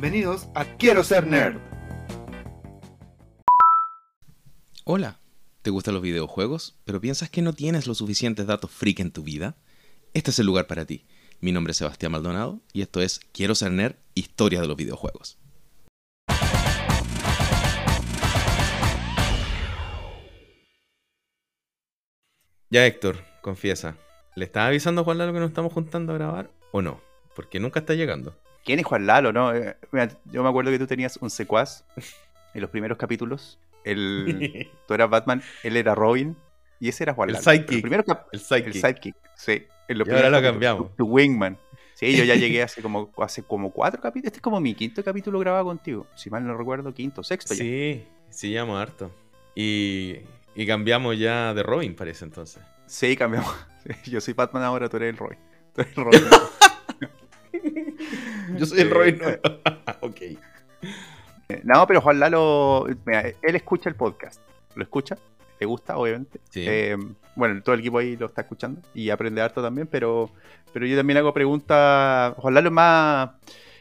Bienvenidos a Quiero ser nerd. Hola, ¿te gustan los videojuegos, pero piensas que no tienes los suficientes datos freak en tu vida? Este es el lugar para ti. Mi nombre es Sebastián Maldonado y esto es Quiero ser nerd, historia de los videojuegos. Ya Héctor, confiesa, ¿le estás avisando a Juan Lalo que nos estamos juntando a grabar o no? Porque nunca está llegando. ¿Quién es Juan Lalo, no? Eh, mira, yo me acuerdo que tú tenías un secuaz en los primeros capítulos. El, tú eras Batman, él era Robin y ese era Juan El Lalo. sidekick. El primero cap- El el sidekick. sidekick, sí. En los Y ahora lo cambiamos. Tu Wingman. Sí, yo ya llegué hace como, hace como cuatro capítulos. Este es como mi quinto capítulo grabado contigo. Si mal no recuerdo, quinto, sexto ya. Sí, sí, llamo harto. Y, y cambiamos ya de Robin, parece entonces. Sí, cambiamos. Yo soy Batman ahora, tú eres el Robin. Tú eres el Robin. Yo soy el Robin nuevo. ok. Eh, No, pero Juan Lalo, mira, él escucha el podcast. ¿Lo escucha? ¿Le gusta, obviamente? Sí. Eh, bueno, todo el equipo ahí lo está escuchando y aprende harto también, pero, pero yo también hago preguntas. Juan Lalo es más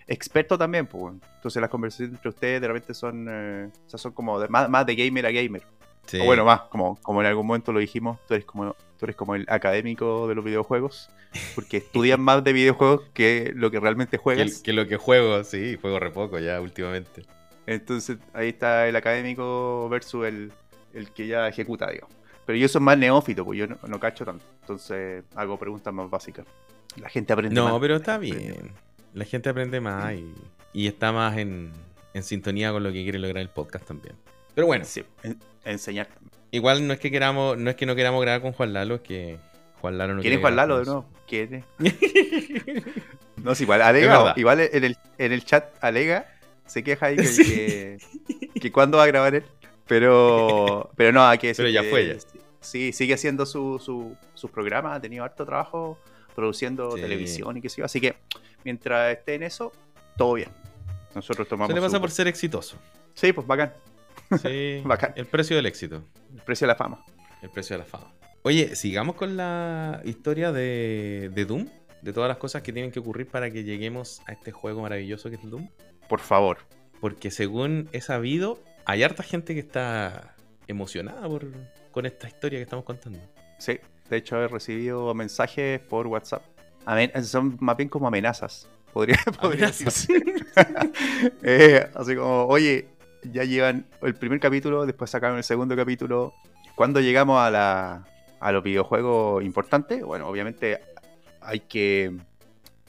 experto también, pues. Entonces las conversaciones entre ustedes de repente son, eh, o sea, son como de- más, más de gamer a gamer. Sí. O bueno, más, como, como en algún momento lo dijimos, tú eres como, tú eres como el académico de los videojuegos, porque estudias más de videojuegos que lo que realmente juegas. que lo que juego, sí, juego re poco ya últimamente. Entonces ahí está el académico versus el, el que ya ejecuta, digamos. Pero yo soy más neófito, pues yo no, no cacho tanto. Entonces hago preguntas más básicas. La gente aprende No, más. pero está bien. La gente aprende más y, y está más en, en sintonía con lo que quiere lograr el podcast también. Pero bueno, Sí, enseñar. igual no es que queramos, no es que no queramos grabar con Juan Lalo, es que Juan Lalo no ¿Quién es quiere Juan Lalo de con nuevo? ¿Quién es? nosotros. No, sí, igual alega, igual en el, en el chat alega, se queja ahí que, Sí. que, que cuándo va a grabar él. Pero, pero no, hay que decir Pero ya que fue ya. Sí, sigue haciendo su, su, sus programas, ha tenido harto trabajo produciendo Sí. televisión y qué sé yo. Así que mientras esté en eso, todo bien. Nosotros tomamos. Se le pasa su- por ser exitoso. Sí, pues bacán. Sí, Bacán. el precio del éxito. El precio de la fama. El precio de la fama. Oye, sigamos con la historia de, de Doom, de todas las cosas que tienen que ocurrir para que lleguemos a este juego maravilloso que es el Doom. Por favor. Porque según he sabido, hay harta gente que está emocionada por, con esta historia que estamos contando. Sí, de hecho he recibido mensajes por WhatsApp. Amen- son más bien como amenazas. Podría, podría decirse. Eh, así como, oye, ya llevan el primer capítulo, después sacaron el segundo capítulo. ¿Cuándo llegamos a, la, a los videojuegos importantes? Bueno, obviamente hay que,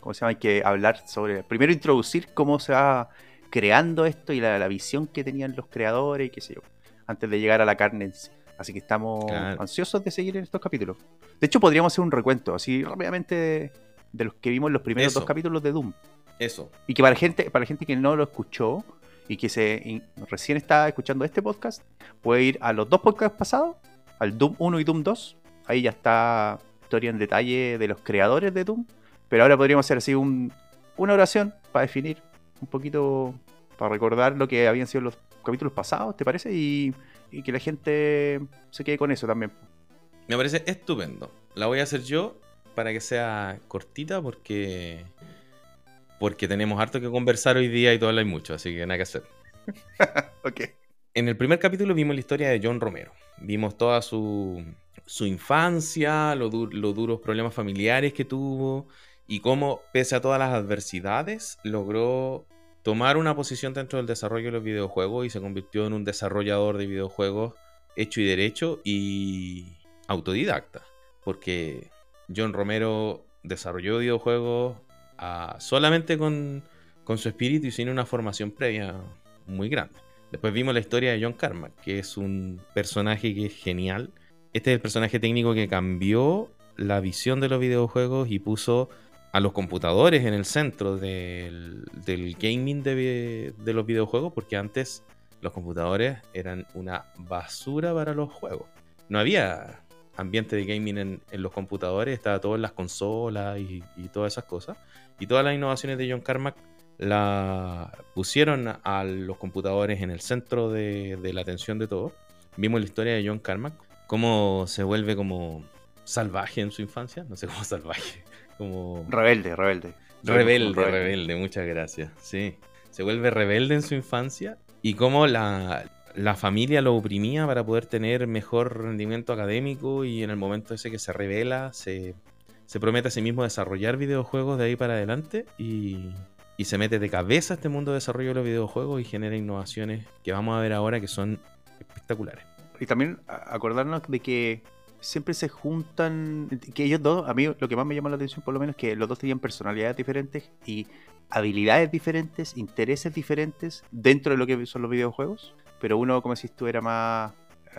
¿cómo se llama? Hay que hablar sobre, primero introducir cómo se va creando esto y la, la visión que tenían los creadores y qué sé yo, antes de llegar a la carne en sí. Así que estamos Claro. ansiosos de seguir en estos capítulos. De hecho, podríamos hacer un recuento, así rápidamente, de, de los que vimos los primeros Eso. dos capítulos de Doom. Eso. Y que para gente, para la gente que no lo escuchó y que se recién está escuchando este podcast, puede ir a los dos podcasts pasados, al Doom 1 y Doom 2. Ahí ya está historia en detalle de los creadores de Doom. Pero ahora podríamos hacer así un- una oración para definir un poquito, para recordar lo que habían sido los capítulos pasados, ¿te parece? Y, y que la gente se quede con eso también. Me parece estupendo. La voy a hacer yo para que sea cortita porque porque tenemos harto que conversar hoy día y todavía hay mucho, así que nada que hacer. Ok. En el primer capítulo vimos la historia de John Romero. Vimos toda su, su infancia, du- los duros problemas familiares que tuvo y cómo, pese a todas las adversidades, logró tomar una posición dentro del desarrollo de los videojuegos y se convirtió en un desarrollador de videojuegos hecho y derecho y autodidacta. Porque John Romero desarrolló videojuegos solamente con, con su espíritu y sin una formación previa muy grande. Después vimos la historia de John Carmack, que es un personaje que es genial. Este es el personaje técnico que cambió la visión de los videojuegos y puso a los computadores en el centro del, del gaming de, de los videojuegos, porque antes los computadores eran una basura para los juegos. No había ambiente de gaming en, los computadores, estaba todo en las consolas y todas esas cosas. Y todas las innovaciones de John Carmack la pusieron a los computadores en el centro de, de la atención de todo. Vimos la historia de John Carmack, cómo se vuelve como salvaje en su infancia, no sé cómo salvaje, como Rebelde, rebelde. rebelde, Rebelde. rebelde, muchas gracias, sí. se vuelve rebelde en su infancia y cómo la, la familia lo oprimía para poder tener mejor rendimiento académico y en el momento ese que se revela, se, se promete a sí mismo desarrollar videojuegos de ahí para adelante y, y se mete de cabeza a este mundo de desarrollo de los videojuegos y genera innovaciones que vamos a ver ahora que son espectaculares. Y también acordarnos de que siempre se juntan, que ellos dos, a mí lo que más me llama la atención por lo menos es que los dos tenían personalidades diferentes y habilidades diferentes, intereses diferentes dentro de lo que son los videojuegos, pero uno, como decís tú, era más,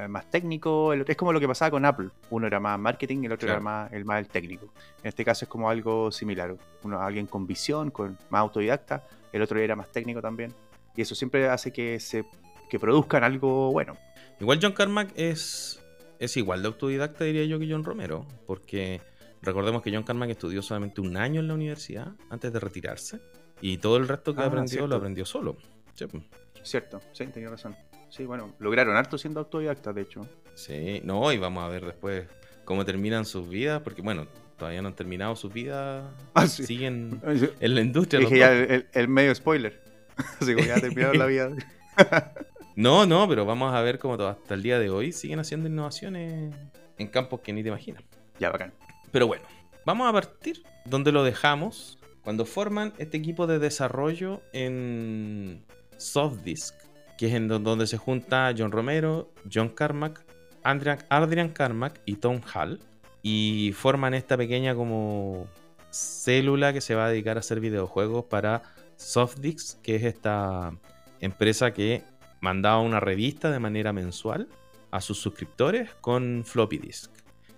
más técnico, el otro- es como lo que pasaba con Apple, uno era más marketing, el otro Claro. era más el, más el técnico. En este caso es como algo similar, uno alguien con visión, con más autodidacta, el otro era más técnico también, y eso siempre hace que se que produzcan algo bueno. Igual John Carmack es, es igual de autodidacta, diría yo, que John Romero, porque recordemos que John Carmack estudió solamente un año en la universidad antes de retirarse y todo el resto que Ah, aprendió cierto. lo aprendió solo. Sí, pues. Cierto, sí, tenía razón. Sí, bueno, lograron harto siendo autodidactas, de hecho. Sí, no, y vamos a ver después cómo terminan sus vidas, porque bueno, todavía no han terminado sus vidas, Ah, sí. siguen Dije en la industria. los ya el, el- medio spoiler. Así como ya terminaron la vida. No, no, pero vamos a ver cómo hasta el día de hoy siguen haciendo innovaciones en campos que ni te imaginas. Ya, bacán. Pero bueno, vamos a partir donde lo dejamos cuando forman este equipo de desarrollo en Softdisk, que es en do- donde se junta John Romero, John Carmack, Adrian, Adrian Carmack y Tom Hall y forman esta pequeña como célula que se va a dedicar a hacer videojuegos para Softdisk, que es esta empresa que mandaba una revista de manera mensual a sus suscriptores con floppy disk.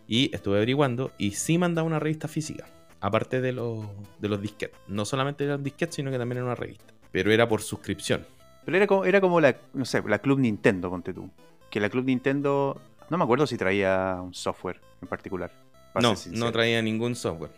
Y estuve averiguando y sí mandaba una revista física, aparte de los, de los disquetes. No solamente eran disquetes, sino que también era una revista. Pero era por suscripción. Pero era como, era como la, no sé, la Club Nintendo, ponte tú. Que la Club Nintendo, no me acuerdo si traía un software en particular. No, no traía ningún software.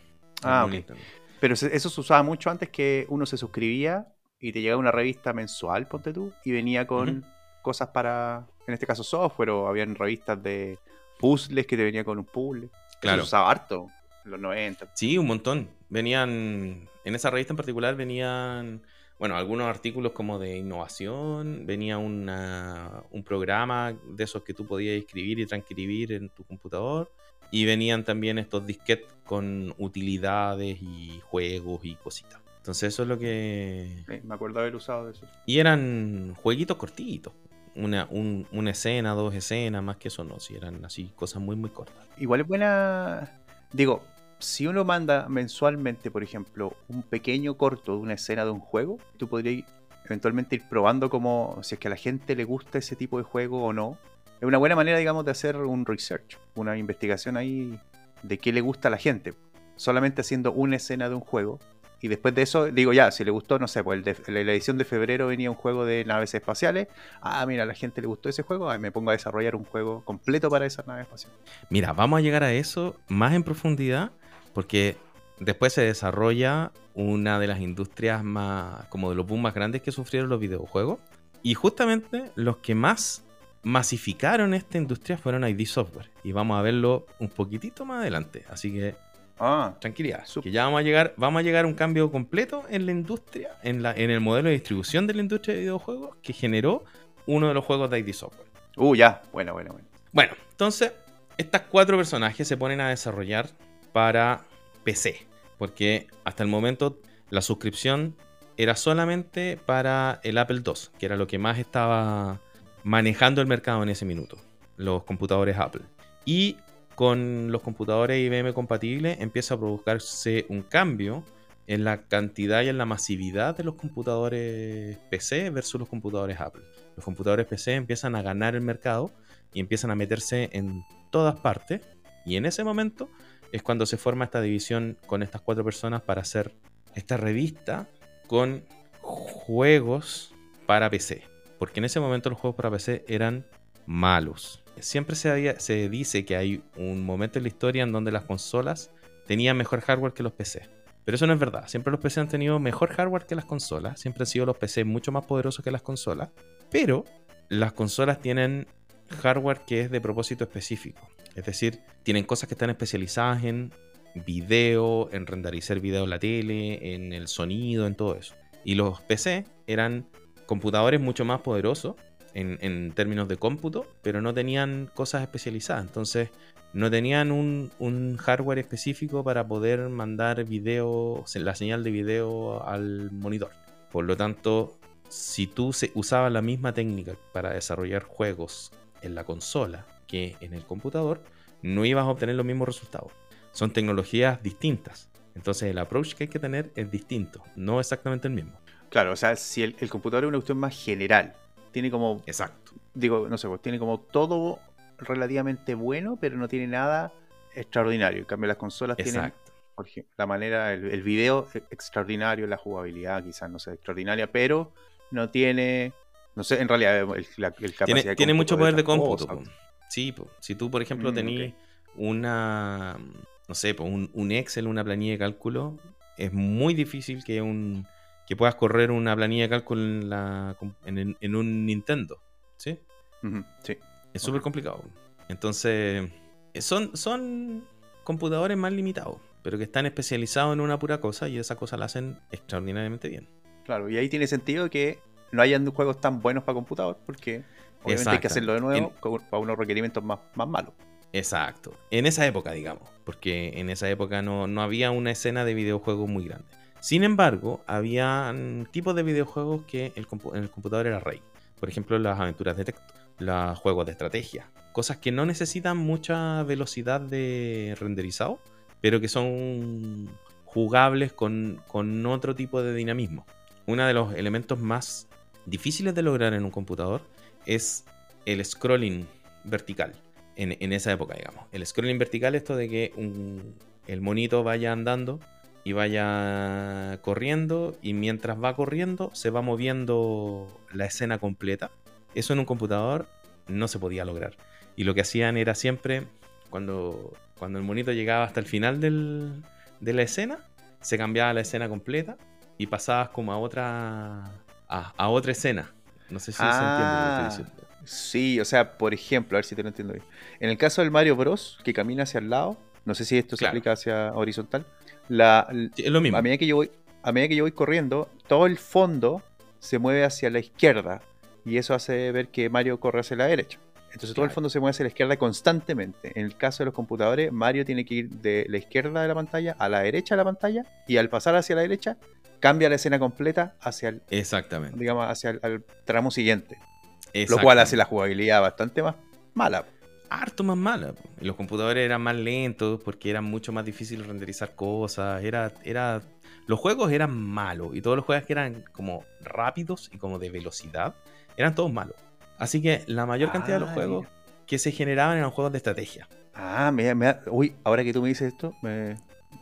Ah, Ningún ok. Nintendo. Pero se- eso se usaba mucho antes que uno se suscribía y te llegaba una revista mensual, ponte tú, y venía con cosas para, en este caso, software, o habían revistas de puzzles que te venía con un puzzle. Eso Claro. se usaba harto en los 90. Sí, un montón. Venían, en esa revista en particular venían, bueno, algunos artículos como de innovación, venía una- un programa de esos que tú podías escribir y transcribir en tu computador, y venían también estos disquetes con utilidades y juegos y cositas. Entonces eso es lo que... Sí, me acuerdo haber usado de eso. Y eran jueguitos cortitos. Una, un- una escena, dos escenas, más que eso no, si eran así cosas muy, muy cortas. Igual es buena. Digo, si uno manda mensualmente, por ejemplo, un pequeño corto de una escena de un juego, tú podrías eventualmente ir probando como si es que a la gente le gusta ese tipo de juego o no. Es una buena manera, digamos, de hacer un research, una investigación ahí de qué le gusta a la gente. Solamente haciendo una escena de un juego. Y después de eso, digo ya, si le gustó, no sé, pues el la edición de febrero venía un juego de naves espaciales. Ah, mira, a la gente le gustó ese juego, ah, me pongo a desarrollar un juego completo para esas naves espaciales. Mira, vamos a llegar a eso más en profundidad porque después se desarrolla una de las industrias más, como de los boom más grandes que sufrieron los videojuegos. Y justamente los que más masificaron esta industria fueron ID Software. Y vamos a verlo un poquitito más adelante. Así que Ah, tranquilidad. Que ya vamos a llegar, vamos a llegar a un cambio completo en la industria, en, la, en el modelo de distribución de la industria de videojuegos que generó uno de los juegos de ID Software. Uh, ya. Bueno, bueno, bueno. Bueno, entonces, estas cuatro personajes se ponen a desarrollar para PC. Porque hasta el momento la suscripción era solamente para el Apple II, que era lo que más estaba manejando el mercado en ese minuto. Los computadores Apple. Y con los computadores IBM compatibles empieza a provocarse un cambio en la cantidad y en la masividad de los computadores PC versus los computadores Apple. Los computadores PC empiezan a ganar el mercado y empiezan a meterse en todas partes. Y en ese momento es cuando se forma esta división con estas cuatro personas para hacer esta revista con juegos para PC. Porque en ese momento los juegos para PC eran malos. Siempre se, dice que hay un momento en la historia en donde las consolas tenían mejor hardware que los PC. Pero eso no es verdad. Siempre los PC han tenido mejor hardware que las consolas. Siempre han sido los PC mucho más poderosos que las consolas. Pero las consolas tienen hardware que es de propósito específico. Es decir, tienen cosas que están especializadas en video, en renderizar video en la tele, en el sonido, en todo eso. Y los PC eran computadores mucho más poderosos en, términos de cómputo, pero no tenían cosas especializadas. Entonces, no tenían un, hardware específico para poder mandar video, la señal de video al monitor. Por lo tanto, si tú usabas la misma técnica para desarrollar juegos en la consola que en el computador, no ibas a obtener los mismos resultados. Son tecnologías distintas. Entonces el approach que hay que tener es distinto, no exactamente el mismo. Claro, o sea, si el, el computador es una cuestión más general, tiene como, Exacto. digo, no sé, pues tiene como todo relativamente bueno, pero no tiene nada extraordinario. En cambio, las consolas tienen Exacto. por ejemplo, la manera, el, el video e- extraordinario, la jugabilidad quizás no sea extraordinaria, pero no tiene, no sé, en realidad el, la, el capacidad Tiene, de tiene mucho poder de otras cómputo. Sí, po. si tú, por ejemplo, Mm, tenés una, no sé, po, un, un Excel, una planilla de cálculo, es muy difícil que un que puedas correr una planilla de cálculo en, la, en, en un Nintendo. ¿Sí? Sí. Es súper complicado. Entonces, eh, son, son computadores más limitados, pero que están especializados en una pura cosa y esa cosa la hacen extraordinariamente bien. Claro, y ahí tiene sentido que no hayan juegos tan buenos para computador, porque obviamente hay que hacerlo de nuevo En- para unos requerimientos más, más malos. Exacto. En esa época, digamos. Porque en esa época no, no había una escena de videojuegos muy grande. Sin embargo, había tipos de videojuegos que el en el computador era rey. Por ejemplo, las aventuras de texto, los juegos de estrategia. Cosas que no necesitan mucha velocidad de renderizado, pero que son jugables con, con otro tipo de dinamismo. Uno de los elementos más difíciles de lograr en un computador es el scrolling vertical en, en esa época, digamos. El scrolling vertical, esto de que el monito vaya andando y vaya corriendo, y mientras va corriendo se va moviendo la escena completa. Eso en un computador no se podía lograr. Y lo que hacían era siempre, cuando, cuando el monito llegaba hasta el final del- de la escena, se cambiaba la escena completa y pasabas como a otra, a, a otra escena. No sé si se entiende lo que Ah. estoy diciendo. Sí, o sea, por ejemplo, a ver si te lo entiendo bien. En el caso del Mario Bros, que camina hacia el lado, no sé si esto se Claro. aplica hacia horizontal, la, Sí, es lo mismo. a medida que yo voy, a medida que yo voy corriendo, todo el fondo se mueve hacia la izquierda y eso hace ver que Mario corre hacia la derecha. Entonces todo el Claro. fondo se mueve hacia la izquierda constantemente. En el caso de los computadores, Mario tiene que ir de la izquierda de la pantalla a la derecha de la pantalla y al pasar hacia la derecha cambia la escena completa hacia el, Exactamente. digamos, hacia el tramo siguiente. Lo cual hace la jugabilidad bastante más mala. harto más mala. Los computadores eran más lentos porque eran mucho más difícil renderizar cosas. Era, era, los juegos eran malos y todos los juegos que eran como rápidos y como de velocidad eran todos malos. Así que la mayor cantidad de los Ah, juegos que se generaban eran juegos de estrategia. Ah, me, me- uy, ahora que tú me dices esto, me,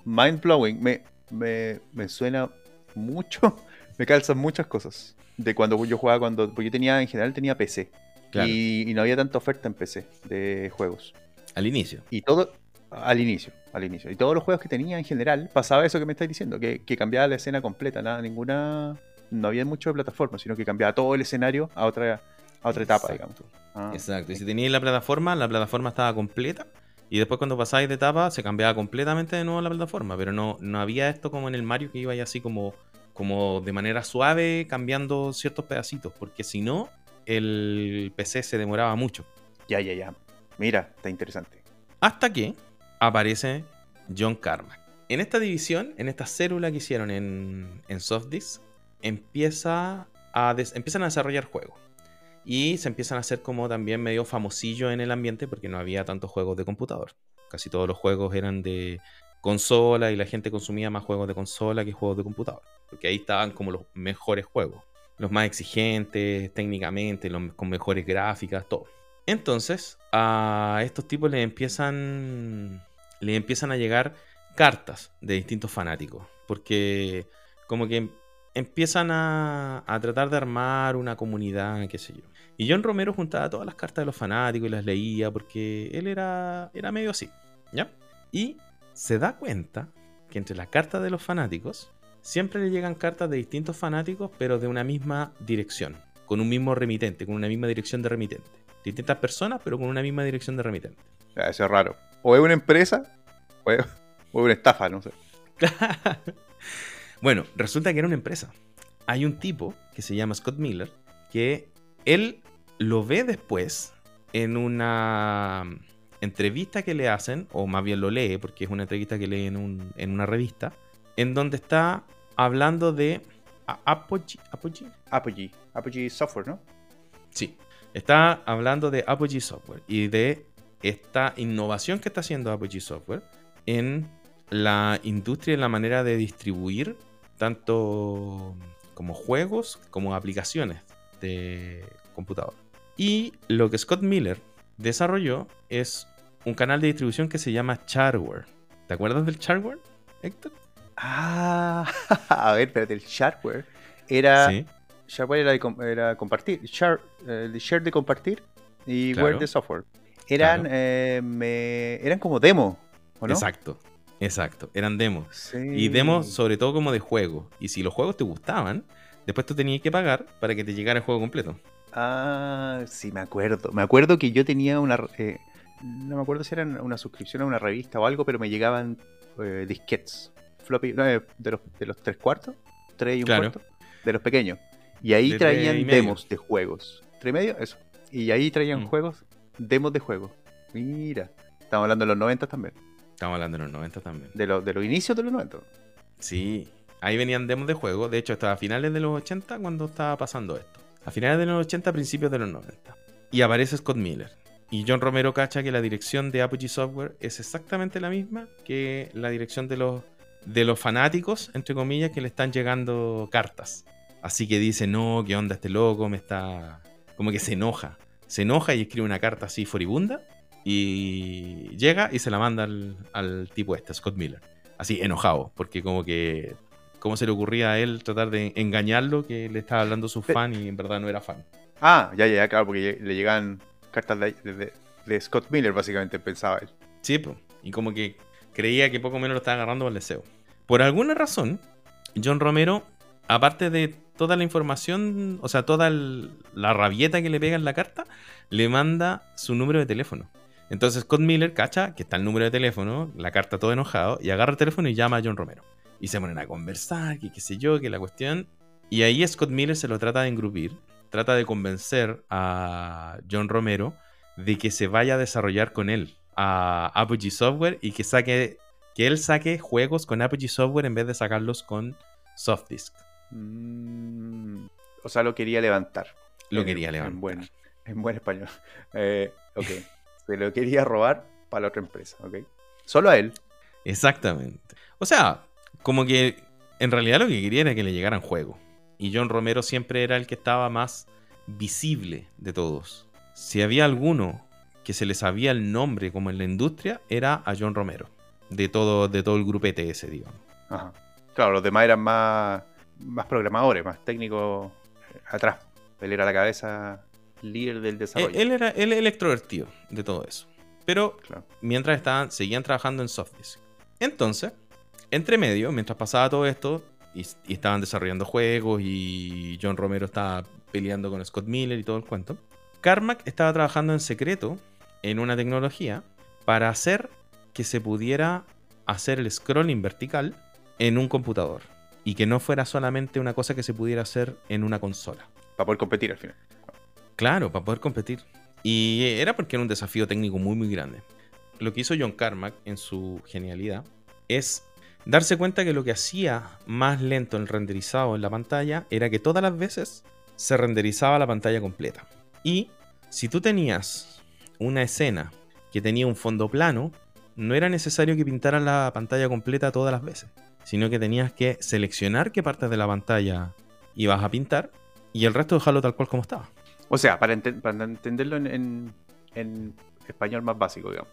mind blowing, me, me, me suena mucho, me calzan muchas cosas. De cuando yo jugaba, cuando porque yo tenía, en general tenía PC. Claro, Y, y no había tanta oferta en PC de juegos. al inicio. Y todo, al inicio, al inicio. Y todos los juegos que tenía en general, pasaba eso que me estáis diciendo, que, que cambiaba la escena completa, nada, ninguna, no había mucho de plataforma, sino que cambiaba todo el escenario a otra, a otra etapa, Exacto. digamos. Ah, Exacto. Y si teníais la plataforma, la plataforma estaba completa. Y después cuando pasáis de etapa, se cambiaba completamente de nuevo la plataforma. Pero no, no había esto como en el Mario que iba así como, como de manera suave cambiando ciertos pedacitos. Porque si no, el PC se demoraba mucho. Ya, ya, ya. Mira, está interesante. Hasta que aparece John Carmack. En esta división, en esta célula que hicieron en, en SoftDisk, empieza a des- empiezan a desarrollar juegos. Y se empiezan a hacer como también medio famosillo en el ambiente porque no había tantos juegos de computador. Casi todos los juegos eran de consola y la gente consumía más juegos de consola que juegos de computador. Porque ahí estaban como los mejores juegos. Los más exigentes técnicamente, los con mejores gráficas, todo. Entonces, a estos tipos les empiezan, les empiezan a llegar cartas de distintos fanáticos. Porque como que empiezan a, a tratar de armar una comunidad, qué sé yo. Y John Romero juntaba todas las cartas de los fanáticos y las leía porque él era, era medio así. ¿Ya? Y se da cuenta que entre las cartas de los fanáticos siempre le llegan cartas de distintos fanáticos, pero de una misma dirección, con un mismo remitente, con una misma dirección de remitente. Distintas personas, pero con una misma dirección de remitente. Eso es raro. O es una empresa, o es, o es una estafa, no sé. bueno, resulta que era una empresa. hay un tipo que se llama Scott Miller que él lo ve después en una entrevista que le hacen, o más bien lo lee, porque es una entrevista que lee en, un- en una revista, en donde está hablando de Apogee. Apogee? Apogee. Apogee Software, ¿no? Sí, está hablando de Apogee Software y de esta innovación que está haciendo Apogee Software en la industria y en la manera de distribuir tanto como juegos como aplicaciones de computador. Y lo que Scott Miller desarrolló es un canal de distribución que se llama Charware. ¿Te acuerdas del Charware, Héctor? Ah, a ver, espérate, el shareware era. Sí, Shareware era, de era compartir. Share, eh, share de compartir y Claro. ware de software. Eran, Claro. eh, me- eran como demo, ¿o no? exacto. Exacto, eran demos. Sí. Y demos sobre todo como de juego. Y si los juegos te gustaban, después tú tenías que pagar para que te llegara el juego completo. Ah, sí, me acuerdo. Me acuerdo que yo tenía una. eh, no me acuerdo si era una suscripción a una revista o algo, pero me llegaban eh, disquetes. Floppy, no, eh, de, los, de los tres cuartos, tres y un Claro. cuarto, de los pequeños. Y ahí De traían demos de juegos. ¿Tres y medio? Eso. Y ahí traían Mm. juegos, demos de juegos. Mira. Estamos hablando de los 90 también. Estamos hablando de los 90 también. De, los de los inicios de los 90. Sí, ahí venían demos de juego. De hecho, estaba a finales de los 80 cuando estaba pasando esto. A finales de los 80, principios de los 90. Y aparece Scott Miller. Y John Romero cacha que la dirección de Apogee Software es exactamente la misma que la dirección de los, de los fanáticos, entre comillas, que le están llegando cartas. Así que dice, no, ¿qué onda este loco? Me está... Como que se enoja. Se enoja y escribe una carta así furibunda. Y llega y se la manda al, al tipo este, Scott Miller. Así, enojado. Porque como que... ¿Cómo se le ocurría a él tratar de engañarlo que le estaba hablando su fan y en verdad no era fan? Ah, ya, ya, ya, claro, porque le llegaban cartas de, de- de Scott Miller, básicamente, pensaba él. Sí, po. y como que creía que poco menos lo estaba agarrando el deseo. Por alguna razón, John Romero, aparte de toda la información, o sea, toda el- la rabieta que le pega en la carta, le manda su número de teléfono. Entonces Scott Miller cacha que está el número de teléfono, la carta todo enojado, y agarra el teléfono y llama a John Romero. Y se ponen a conversar, que qué sé yo, que la cuestión. Y ahí Scott Miller se lo trata de engrupir, trata de convencer a John Romero de que se vaya a desarrollar con él a Apogee Software y que saque que él saque juegos con Apogee Software en vez de sacarlos con Softdisk. Mm, o sea, lo quería levantar. Lo En- quería en levantar. buen- En buen español. Eh, ok. Se lo quería robar para la otra empresa, ¿ok? Solo a él. Exactamente. O sea, como que en realidad lo que quería era que le llegaran juegos. Y John Romero siempre era el que estaba más visible de todos. Si había alguno que se le sabía el nombre como en la industria, era a John Romero. De todo, de todo el grupete ese, digamos. Ajá. Claro, los demás eran más, más programadores, más técnicos eh, atrás. Él era la cabeza líder del Él, desarrollo. él era él el extrovertido de todo eso. Pero Claro. mientras estaban, seguían trabajando en Softdisk. Entonces, entre medio, mientras pasaba todo esto, y, y estaban desarrollando juegos y John Romero estaba peleando con Scott Miller y todo el cuento, Carmack estaba trabajando en secreto en una tecnología para hacer que se pudiera hacer el scrolling vertical en un computador y que no fuera solamente una cosa que se pudiera hacer en una consola. Para poder competir al final. Claro, para poder competir. Y era porque era un desafío técnico muy, muy grande. Lo que hizo John Carmack en su genialidad es darse cuenta que lo que hacía más lento el renderizado en la pantalla era que todas las veces se renderizaba la pantalla completa. Y si tú tenías una escena que tenía un fondo plano, no era necesario que pintaras la pantalla completa todas las veces, sino que tenías que seleccionar qué partes de la pantalla ibas a pintar y el resto dejarlo tal cual como estaba. O sea, para, enten- para entenderlo en, en- en español más básico, digamos.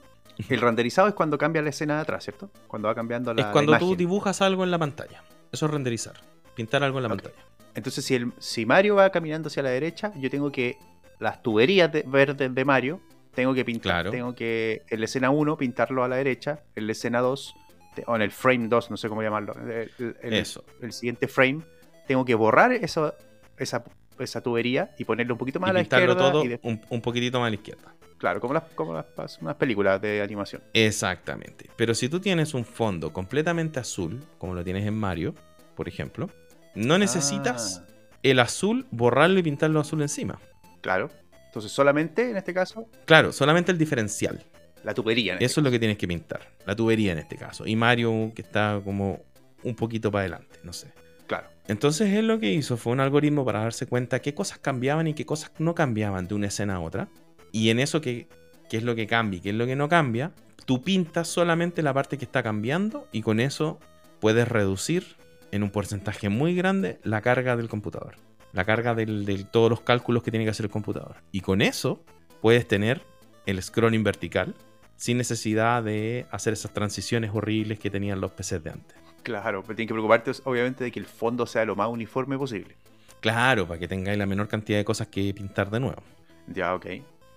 El renderizado es cuando cambia la escena de atrás, ¿cierto? Cuando va cambiando la es cuando la tú dibujas algo en la pantalla. Eso es renderizar. Pintar algo en la pantalla. Entonces, si, el, si Mario va caminando hacia la derecha, yo tengo que las tuberías de- verdes de Mario, tengo que pintar, Claro. tengo que en la escena 1 pintarlo a la derecha, en la escena 2, te- o en el frame 2, no sé cómo llamarlo, el, el- el- Eso. el siguiente frame, tengo que borrar eso, esa, esa tubería y ponerle un poquito más Y a la pintarlo izquierda. todo y un, un poquitito más a la izquierda. claro, como, las, como las, unas películas de animación. Exactamente. Pero si tú tienes un fondo completamente azul, como lo tienes en Mario, por ejemplo, No necesitas Ah, el azul, borrarlo y pintarlo azul encima. claro. Entonces, solamente en este caso, Claro, solamente el diferencial. la tubería. en este Eso es lo que tienes que pintar. La tubería en este caso. Y Mario que está como un poquito para adelante, no sé. Claro. Entonces él lo que hizo fue un algoritmo para darse cuenta qué cosas cambiaban y qué cosas no cambiaban de una escena a otra. Y en eso qué, qué es lo que cambia y qué es lo que no cambia, tú pintas solamente la parte que está cambiando y con eso puedes reducir en un porcentaje muy grande la carga del computador. La carga de todos los cálculos que tiene que hacer el computador. Y con eso puedes tener el scrolling vertical sin necesidad de hacer esas transiciones horribles que tenían los PCs de antes. Claro, pero tienes que preocuparte, obviamente, de que el fondo sea lo más uniforme posible. Claro, para que tengáis la menor cantidad de cosas que pintar de nuevo. Ya, ok.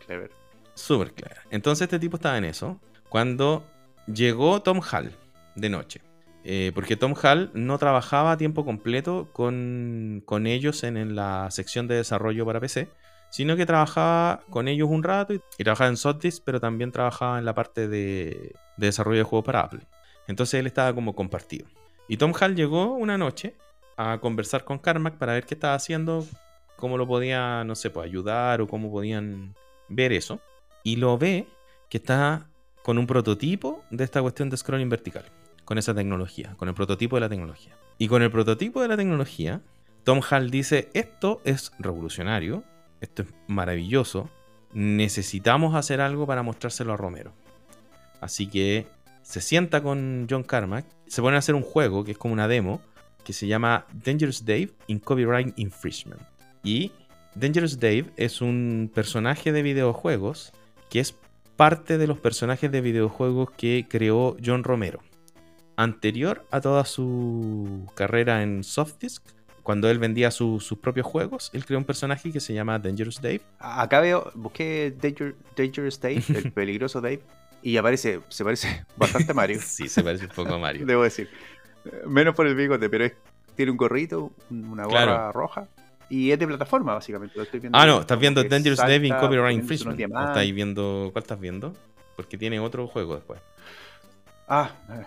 Clever. Súper clara. Entonces este tipo estaba en eso cuando llegó Tom Hall de noche. Eh, porque Tom Hall no trabajaba a tiempo completo con, con ellos en, en la sección de desarrollo para PC, sino que trabajaba con ellos un rato y, y trabajaba en Softdisk, pero también trabajaba en la parte de, de desarrollo de juegos para Apple. Entonces él estaba como compartido. Y Tom Hall llegó una noche a conversar con Carmack para ver qué estaba haciendo, cómo lo podía, no sé, pues ayudar o cómo podían ver eso. Y lo ve que está con un prototipo de esta cuestión de scrolling vertical, con esa tecnología, con el prototipo de la tecnología. Y con el prototipo de la tecnología, Tom Hall dice, esto es revolucionario, esto es maravilloso, necesitamos hacer algo para mostrárselo a Romero. Así que se sienta con John Carmack, se pone a hacer un juego que es como una demo, que se llama Dangerous Dave in Copyright Infringement. Y Dangerous Dave es un personaje de videojuegos que es parte de los personajes de videojuegos que creó John Romero. Anterior a toda su carrera en Softdisk, cuando él vendía su- sus propios juegos, él creó un personaje que se llama Dangerous Dave. Acá veo, busqué Danger, Dangerous Dave, el peligroso Dave, y aparece, se parece bastante a Mario, Sí, se parece un poco a Mario. debo decir. Menos por el bigote, pero es, tiene un gorrito, una gorra Claro. roja, y es de plataforma, básicamente. lo estoy viendo Ah, no, estás viendo Dangerous in Copyright Infringement. ¿O diamantes. estáis viendo, ¿Cuál estás viendo? Porque tiene otro juego después. Ah, eh,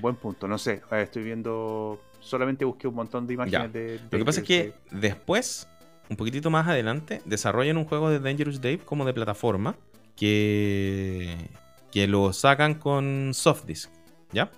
buen punto, no sé. eh, Estoy viendo. Solamente busqué un montón de imágenes de. Lo que pasa es que después, un poquitito más adelante, desarrollan un juego de Dangerous Dave como de plataforma que, que lo sacan con Softdisk, ¿ya?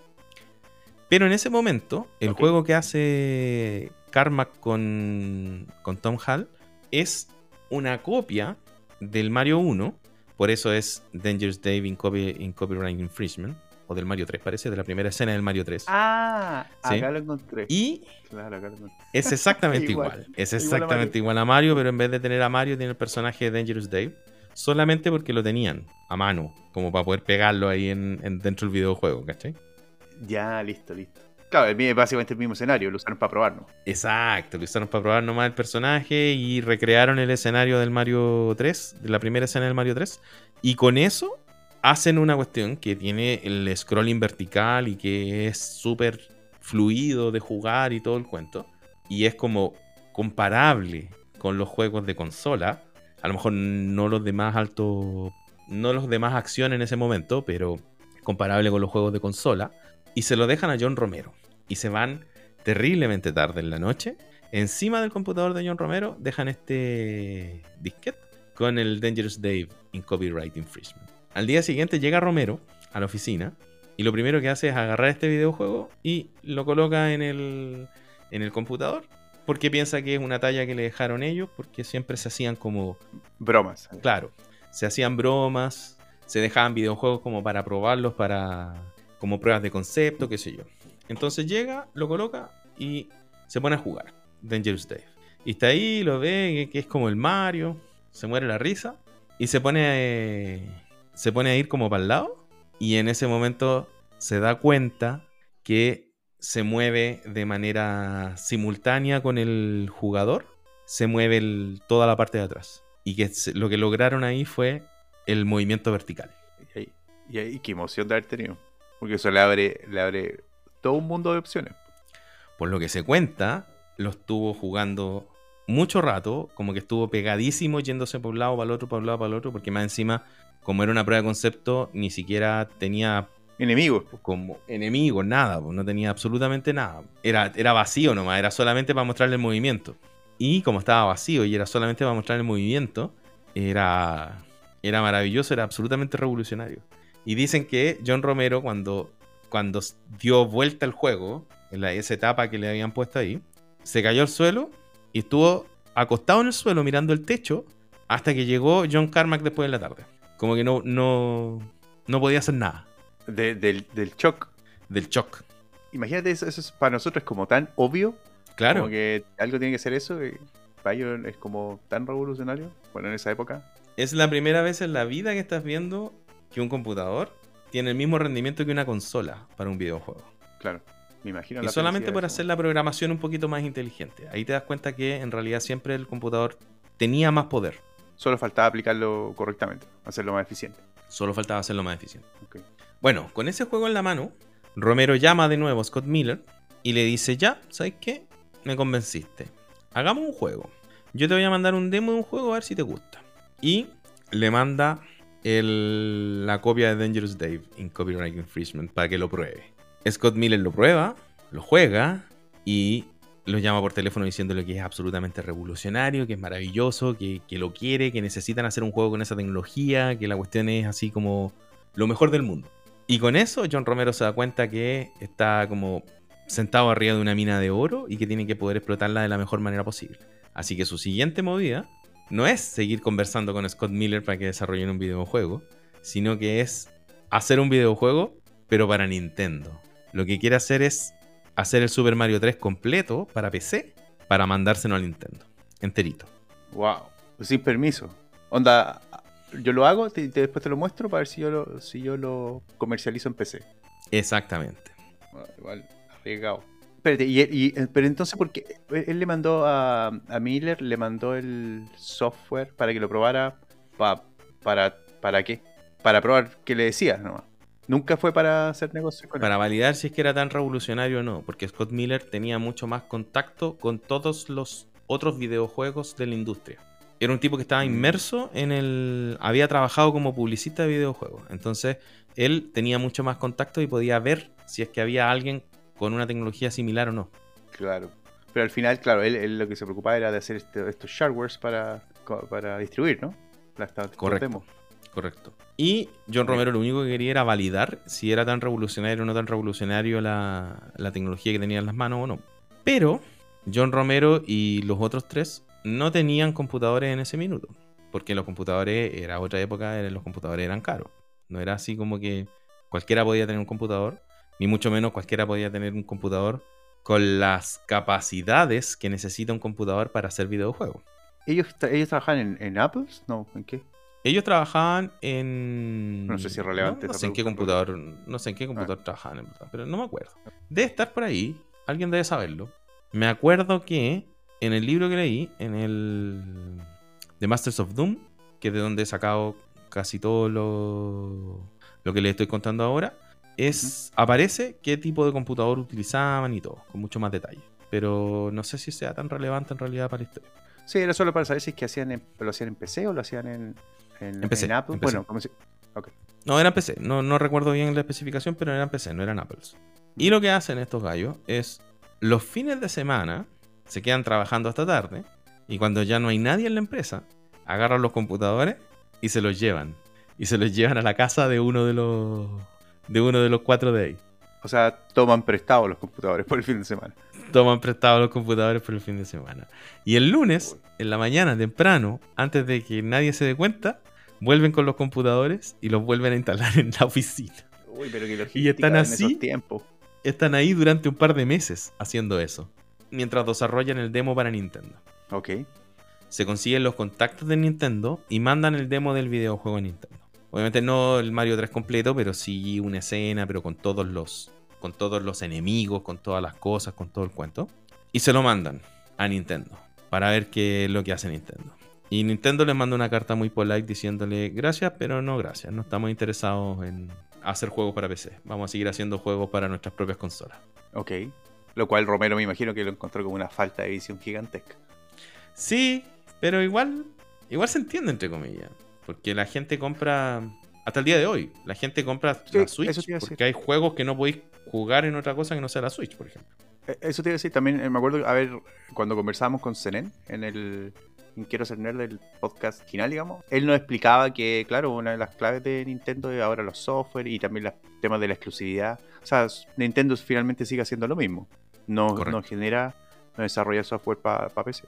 Pero en ese momento, el juego que hace Carmack con, con Tom Hall es una copia del Mario 1, por eso es Dangerous Dave in, Copy- in Copyright Infringement, o del Mario 3, parece, de la primera escena del Mario 3. Ah, Sí. acá lo encontré. Y Claro, acá lo encontré. es exactamente Igual, igual. Es igual a exactamente igual a Mario, pero en vez de tener a Mario, tiene el personaje de Dangerous Dave. Solamente porque lo tenían a mano, como para poder pegarlo ahí en, en- dentro del videojuego, ¿cachai? Ya, listo, listo. Claro, el básicamente el mismo escenario, lo usaron para probarnos. Exacto, lo usaron para probar nomás el personaje y recrearon el escenario del Mario 3, de la primera escena del Mario 3. Y con eso hacen una cuestión que tiene el scrolling vertical y que es súper fluido de jugar y todo el cuento. Y es como comparable con los juegos de consola. A lo mejor no los de más alto, no los de más acción en ese momento, pero comparable con los juegos de consola. Y se lo dejan a John Romero. Y se van terriblemente tarde en la noche. Encima del computador de John Romero dejan este disquete con el Dangerous Dave in Copyright Infringement. Al día siguiente llega Romero a la oficina y lo primero que hace es agarrar este videojuego y lo coloca en el, en el computador porque piensa que es una talla que le dejaron ellos porque siempre se hacían como Bromas. Claro, se hacían bromas, se dejaban videojuegos como para probarlos, para como pruebas de concepto, qué sé yo. Entonces llega, lo coloca y se pone a jugar Dangerous Dave. Y está ahí, lo ve, que- es como el Mario, se muere la risa y se pone, eh, se pone a ir como para el lado y en ese momento se da cuenta que se mueve de manera simultánea con el jugador, se mueve el- toda la parte de atrás. Y que se- lo que lograron ahí fue el movimiento vertical. Y ahí, y ahí, qué emoción de haber tenido. Porque eso le abre, le abre todo un mundo de opciones. Por lo que se cuenta, lo estuvo jugando mucho rato, como que estuvo pegadísimo yéndose por un lado, para el otro, para un lado, para el otro, porque más encima, como era una prueba de concepto, ni siquiera tenía Enemigo. como enemigo, nada, no tenía absolutamente nada. Era, era vacío nomás, era solamente para mostrarle el movimiento. Y como estaba vacío y era solamente para mostrar el movimiento, era, era maravilloso, era absolutamente revolucionario. Y dicen que John Romero, cuando, cuando dio vuelta el juego, en la, esa etapa que le habían puesto ahí, se cayó al suelo y estuvo acostado en el suelo mirando el techo hasta que llegó John Carmack después de la tarde. Como que no, no, no podía hacer nada De- del, del shock. del shock. Imagínate, eso, eso es, para nosotros es como tan obvio. Claro. Como que algo tiene que ser eso. Y para ellos es como tan revolucionario. Bueno, en esa época. Es la primera vez en la vida que estás viendo que un computador tiene el mismo rendimiento que una consola para un videojuego. Claro. Me imagino. Y la solamente por hacer la programación un poquito más inteligente. Ahí te das cuenta que en realidad siempre el computador tenía más poder. Solo faltaba aplicarlo correctamente. Hacerlo más eficiente. Solo faltaba hacerlo más eficiente. Ok. Bueno, con ese juego en la mano, Romero llama de nuevo a Scott Miller y le dice, ya, ¿sabes qué? Me convenciste. Hagamos un juego. Yo te voy a mandar un demo de un juego a ver si te gusta. Y le manda la copia de Dangerous Dave in Copyright Infringement para que lo pruebe. Scott Miller lo prueba, lo juega y lo llama por teléfono diciéndole que es absolutamente revolucionario, que es maravilloso, que, que lo quiere, que necesitan hacer un juego con esa tecnología, que la cuestión es así como lo mejor del mundo. Y con eso John Romero se da cuenta que está como sentado arriba de una mina de oro y que tiene que poder explotarla de la mejor manera posible. Así que su siguiente movida no es seguir conversando con Scott Miller para que desarrollen un videojuego, sino que es hacer un videojuego, pero para Nintendo. Lo que quiere hacer es hacer el Super Mario 3 completo para PC para mandárselo a Nintendo, enterito. Wow. Sin permiso. Onda, yo lo hago y después te lo muestro para ver si yo lo, si yo lo comercializo en PC. Exactamente. Bueno, igual, arriesgado. Espérate, y, y- eh, pero entonces, ¿por qué? Él le mandó a, a Miller, le mandó el software para que lo probara. pa- para, ¿Para qué? Para probar qué le decía nomás. Nunca fue para hacer negocios con él. Para validar si es que era tan revolucionario o no, porque Scott Miller tenía mucho más contacto con todos los otros videojuegos de la industria. Era un tipo que estaba inmerso en el... había trabajado como publicista de videojuegos, entonces él tenía mucho más contacto y podía ver si es que había alguien con una tecnología similar o no. Claro. Pero al final, claro, él, él lo que se preocupaba era de hacer este- estos sharwares para, para distribuir, ¿no? Estas Correcto. Correcto. Y John. Romero lo único que quería era validar si era tan revolucionario o no tan revolucionario la, la tecnología que tenía en las manos o no. Pero John Romero y los otros tres no tenían computadores en ese minuto. Porque los computadores, era otra época, eran- los computadores eran caros. No era así como que cualquiera podía tener un computador, ni mucho menos cualquiera podía tener un computador con las capacidades que necesita un computador para hacer videojuegos. ¿Ellos, ellos trabajan en, en Apple? No, ¿en qué? Ellos trabajaban en. No sé si es relevante No, no sé en qué computador. No sé en qué computador trabajaban, en verdad, pero no me acuerdo. Debe estar por ahí. Alguien debe saberlo. Me acuerdo que en el libro que leí, en el. The Masters of Doom, que es de donde he sacado casi todo lo, lo que les estoy contando ahora, es aparece qué tipo de computador utilizaban y todo, con mucho más detalle. Pero no sé si sea tan relevante en realidad para la historia. Sí, era solo para saber si es que hacían en- lo hacían en PC o lo hacían en, en, En PC, en Apple. Bueno, como si- No, eran PC. No, no recuerdo bien la especificación, pero eran PC, no eran Apples. Y lo que hacen estos gallos es los fines de semana se quedan trabajando hasta tarde y cuando ya no hay nadie en la empresa, agarran los computadores y se los llevan. Y se los llevan a la casa de uno de los de uno de los cuatro de ahí. o sea, toman prestados los computadores por el fin de semana. Toman prestados los computadores por el fin de semana. Y el lunes, en la mañana, temprano, antes de que nadie se dé cuenta, vuelven con los computadores y los vuelven a instalar en la oficina. Uy, pero que Y están en así. están ahí durante un par de meses haciendo eso, mientras desarrollan el demo para Nintendo. Ok. Se consiguen los contactos de Nintendo y mandan el demo del videojuego a Nintendo. Obviamente no el Mario 3 completo, pero sí una escena, pero con todos los con todos los enemigos, con todas las cosas, con todo el cuento. Y se lo mandan a Nintendo para ver qué es lo que hace Nintendo. Y Nintendo les manda una carta muy polite diciéndole gracias, pero no gracias. No estamos interesados en hacer juegos para PC. Vamos a seguir haciendo juegos para nuestras propias consolas. Ok. Lo cual Romero me imagino que lo encontró como una falta de visión gigantesca. Sí, pero igual, igual se entiende entre comillas. Porque la gente compra, hasta el día de hoy. La gente compra Sí, la Switch porque hay juegos que no podéis jugar en otra cosa que no sea la Switch, por ejemplo. Eh, Eso te iba a decir también, eh, me acuerdo, a ver, cuando conversábamos con Zenén en el Quiero ser nerd del podcast final, digamos, él nos explicaba que, claro, una de las claves de Nintendo es ahora los software y también los temas de la exclusividad. O sea, Nintendo finalmente sigue haciendo lo mismo. No, genera, no desarrolla software para PC.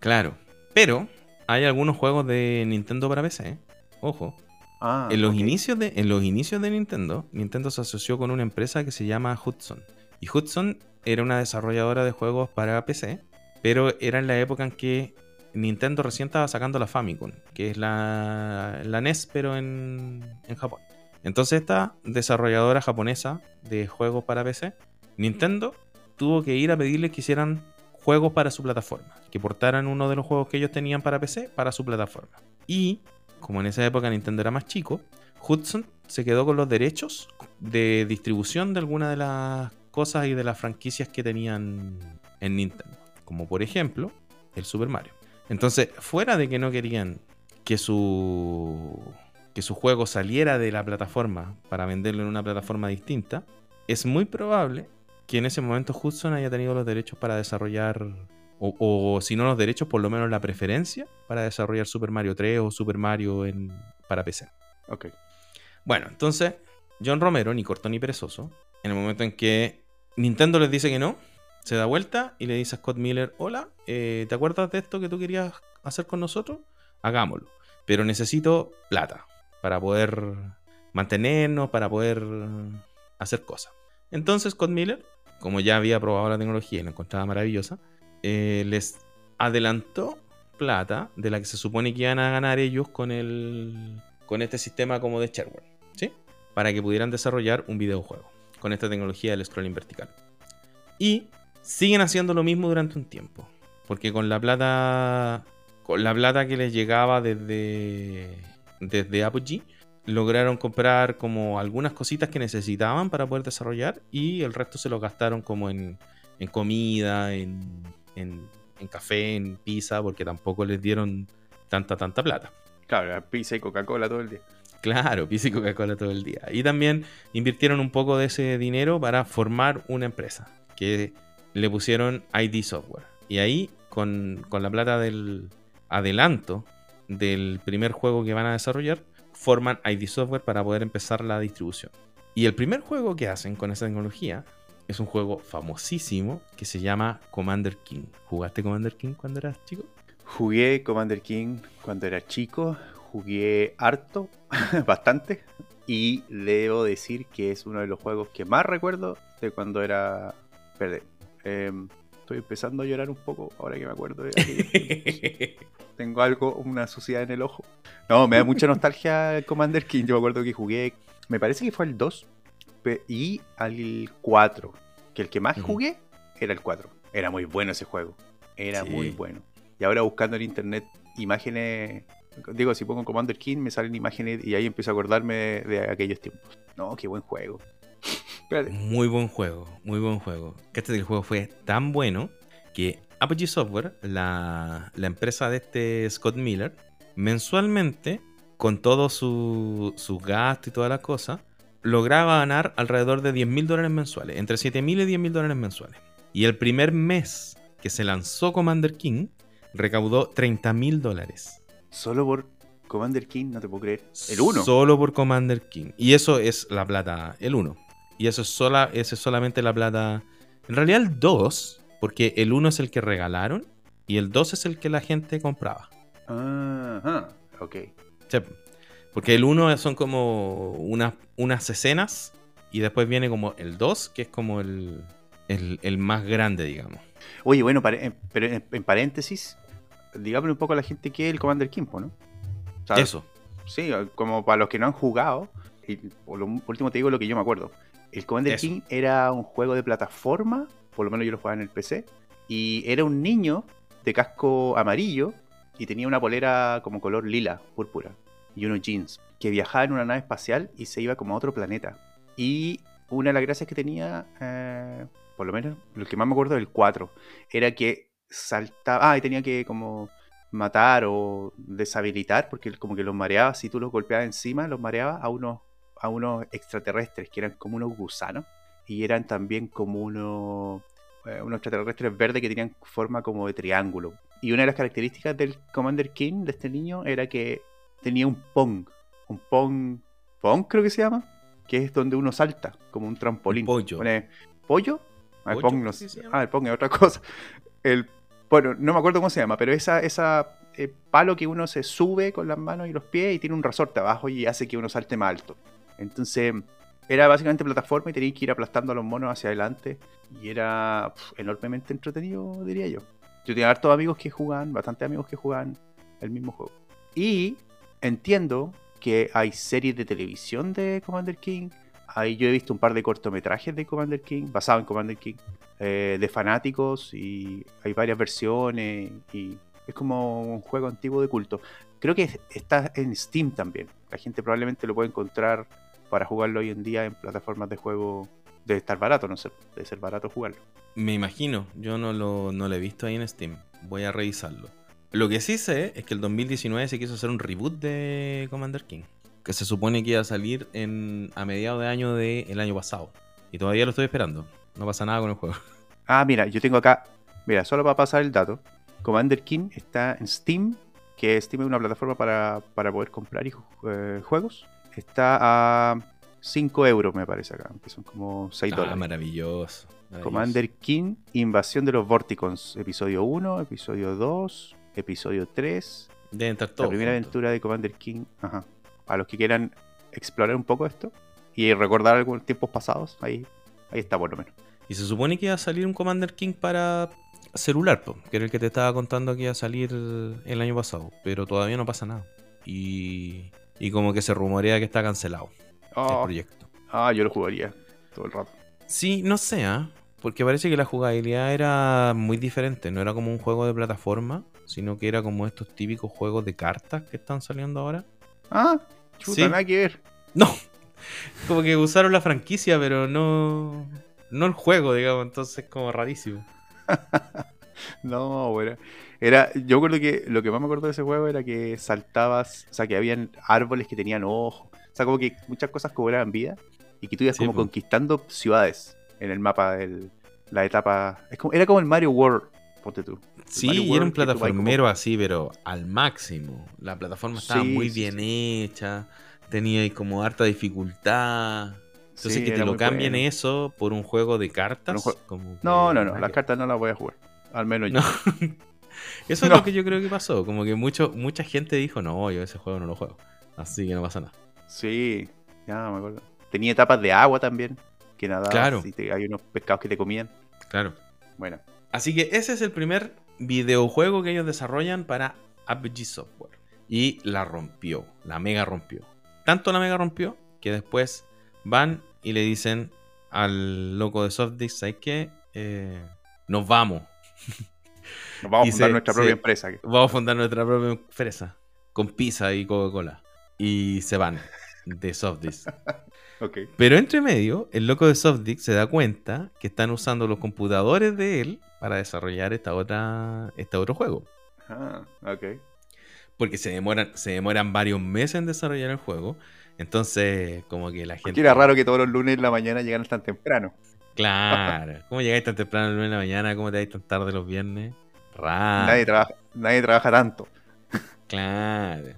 Claro. Pero hay algunos juegos de Nintendo para PC. ¿eh? Ojo. Ah, en, los inicios de, en los inicios de Nintendo, Nintendo se asoció con una empresa que se llama Hudson. Y Hudson era una desarrolladora de juegos para PC, pero era en la época en que Nintendo recién estaba sacando la Famicom, que es la, la NES, pero en, en Japón. Entonces esta desarrolladora japonesa de juegos para PC, Nintendo tuvo que ir a pedirle que hicieran juegos para su plataforma, que portaran uno de los juegos que ellos tenían para PC para su plataforma. Y como en esa época Nintendo era más chico, Hudson se quedó con los derechos de distribución de algunas de las cosas y de las franquicias que tenían en Nintendo. Como por ejemplo, el Super Mario. Entonces, fuera de que no querían que su, que su juego saliera de la plataforma para venderlo en una plataforma distinta, es muy probable que en ese momento Hudson haya tenido los derechos para desarrollar, o, o si no los derechos, por lo menos la preferencia para desarrollar Super Mario 3 o Super Mario en, para PC. Ok. Bueno, entonces, John Romero, ni corto ni perezoso, en el momento en que Nintendo les dice que no, se da vuelta y le dice a Scott Miller, hola, eh, ¿te acuerdas de esto que tú querías hacer con nosotros? Hagámoslo. Pero necesito plata para poder mantenernos, para poder hacer cosas. Entonces Scott Miller, como ya había probado la tecnología y la encontraba maravillosa, eh, les adelantó plata de la que se supone que iban a ganar ellos con el con este sistema como de shareware, ¿sí? Para que pudieran desarrollar un videojuego con esta tecnología del scrolling vertical. Y siguen haciendo lo mismo durante un tiempo, porque con la plata con la plata que les llegaba desde desde Apogee lograron comprar como algunas cositas que necesitaban para poder desarrollar y el resto se lo gastaron como en, en comida, en, en, en café, en pizza, porque tampoco les dieron tanta, tanta plata. Claro, pizza y Coca-Cola todo el día. Claro, pizza y Coca-Cola todo el día. Y también invirtieron un poco de ese dinero para formar una empresa que le pusieron ID Software. Y ahí, con, con la plata del adelanto del primer juego que van a desarrollar, forman ID Software para poder empezar la distribución. Y el primer juego que hacen con esa tecnología es un juego famosísimo que se llama Commander King. ¿Jugaste Commander King cuando eras chico? Jugué Commander King cuando era chico, jugué harto, bastante, y debo decir que es uno de los juegos que más recuerdo de cuando era verde. Em, estoy empezando a llorar un poco ahora que me acuerdo de. Tengo algo, una suciedad en el ojo. No, me da mucha nostalgia el Commander King. Yo me acuerdo que jugué, me parece que fue el 2 pe- y al 4. Que el que más jugué era el 4. Era muy bueno ese juego. Era Sí. muy bueno. Y ahora buscando en internet imágenes. Digo, si pongo Commander King me salen imágenes y ahí empiezo a acordarme de, de aquellos tiempos. No, qué buen juego. Espérate. Muy buen juego, muy buen juego. Que este el juego fue tan bueno que Apogee Software, la, la empresa de este Scott Miller, mensualmente, con todo su, su gasto y todas las cosas, lograba ganar alrededor de 10 mil dólares mensuales, entre 7 mil y 10 mil dólares mensuales. Y el primer mes que se lanzó Commander King, recaudó 30 mil dólares. Solo por Commander King, no te puedo creer. El 1. Solo por Commander King. Y eso es la plata, el 1. Y eso es, sola, eso es solamente la plata. En realidad el 2, porque el 1 es el que regalaron y el 2 es el que la gente compraba. Ajá, ok. Porque el 1 son como unas, unas escenas y después viene como el 2, que es como el, el, el más grande, digamos. Oye, bueno, en- pero en, en paréntesis, digámosle un poco a la gente que es el Commander King, po, ¿no? O sea, Eso. Sí, como para los que no han jugado, y por lo por último te digo lo que yo me acuerdo. El Commander Eso. King era un juego de plataforma, por lo menos yo lo jugaba en el PC, y era un niño de casco amarillo y tenía una polera como color lila, púrpura, y unos jeans, que viajaba en una nave espacial y se iba como a otro planeta. Y una de las gracias que tenía, eh, por lo menos lo que más me acuerdo del 4, era que saltaba, ah, y tenía que como matar o deshabilitar, porque como que los mareaba, si tú los golpeabas encima, los mareaba a unos, a unos extraterrestres, que eran como unos gusanos, y eran también como unos, eh, unos extraterrestres verdes que tenían forma como de triángulo. Y una de las características del Commander King, de este niño, era que tenía un Pong, un Pong, Pong creo que se llama, que es donde uno salta, como un trampolín. pollo. Pone, ¿Pollo? Ah, el. Pong no. Ah, el Pong es otra cosa. El, bueno, no me acuerdo cómo se llama, pero esa, esa eh, palo que uno se sube con las manos y los pies y tiene un resorte abajo y hace que uno salte más alto. Entonces, era básicamente plataforma y tenías que ir aplastando a los monos hacia adelante. Y era enormemente entretenido, diría yo. Yo tenía hartos amigos que jugaban, bastantes amigos que jugaban el mismo juego. Y entiendo que hay series de televisión de Commander King. Ahí yo he visto un par de cortometrajes de Commander King, basados en Commander King, eh, de fanáticos y hay varias versiones y es como un juego antiguo de culto. Creo que está en Steam también. La gente probablemente lo puede encontrar para jugarlo hoy en día en plataformas de juego. Debe estar barato, no sé, debe ser barato jugarlo. Me imagino, yo no lo, no lo he visto ahí en Steam. Voy a revisarlo. Lo que sí sé es que el 2019 se quiso hacer un reboot de Commander King. Que se supone que iba a salir en, a mediados de año del año pasado. Y todavía lo estoy esperando. No pasa nada con el juego. Ah, mira, yo tengo acá, mira, solo para pasar el dato. Commander King está en Steam, que Steam es una plataforma para, para poder comprar y eh, juegos. Está a 5 euros, me parece acá, que son como 6 Ah, dólares. maravilloso. maravilloso. Commander King, Invasión de los Vorticons, episodio 1, episodio 2, episodio 3. Deben estar todos. La primera juntos. aventura de Commander King. Ajá. A los que quieran explorar un poco esto y recordar algunos tiempos pasados, ahí, ahí está por lo menos. Y se supone que iba a salir un Commander King para celular, po, que era el que te estaba contando que iba a salir el año pasado. Pero todavía no pasa nada. Y, y como que se rumorea que está cancelado el Oh, proyecto. ah, yo lo jugaría todo el rato. Sí, no sé, ¿ah? porque parece que la jugabilidad era muy diferente. No era como un juego de plataforma, sino que era como estos típicos juegos de cartas que están saliendo ahora. Ah, chuta, Sí. nada que ver. No, como que usaron la franquicia, pero no, no el juego, digamos. Entonces, como rarísimo. No, bueno. Era, yo recuerdo que lo que más me acuerdo de ese juego era que saltabas, o sea, que habían árboles que tenían ojos. O sea, como que muchas cosas cobraban vida y que tú ibas Sí, como po. conquistando ciudades en el mapa de la etapa. Es como, era como el Mario World, ponte tú. Sí, y era un World, plataformero así, pero al máximo. La plataforma estaba Sí, muy bien sí. hecha, tenía ahí como harta dificultad. Entonces, Sí, que te era lo cambien bueno. eso por un juego de cartas. Jue- como No, no, no, las cartas no las voy a jugar. Al menos yo. No. Eso es lo que yo creo que pasó. Como que mucho, mucha gente dijo, no, yo ese juego no lo juego. Así que no pasa nada. Sí, ya me acuerdo. Tenía etapas de agua también, que nadabas Claro. y te- hay unos pescados que te comían. Claro. Bueno, Así que ese es el primer videojuego que ellos desarrollan para Apogee Software. Y la rompió, la mega rompió. Tanto la mega rompió que después van y le dicen al loco de Softdisk, ¿sabes qué? Eh, nos vamos. Nos vamos a fundar se- nuestra se- propia empresa. Vamos a fundar nuestra propia empresa con pizza y Coca-Cola. Y se van de Softdisk. Ok. Pero entre medio, el loco de Softdisk se da cuenta que están usando los computadores de él para desarrollar esta otra, este otro juego. Ah, ok. Porque se demoran, se demoran varios meses en desarrollar el juego. Entonces, como que la gente. Porque era raro que todos los lunes en la mañana llegaran tan temprano. Claro. ¿Cómo llegáis tan temprano el lunes de la mañana? ¿Cómo te vais tan tarde los viernes? Raro. Nadie, trabaja, nadie trabaja tanto. Claro.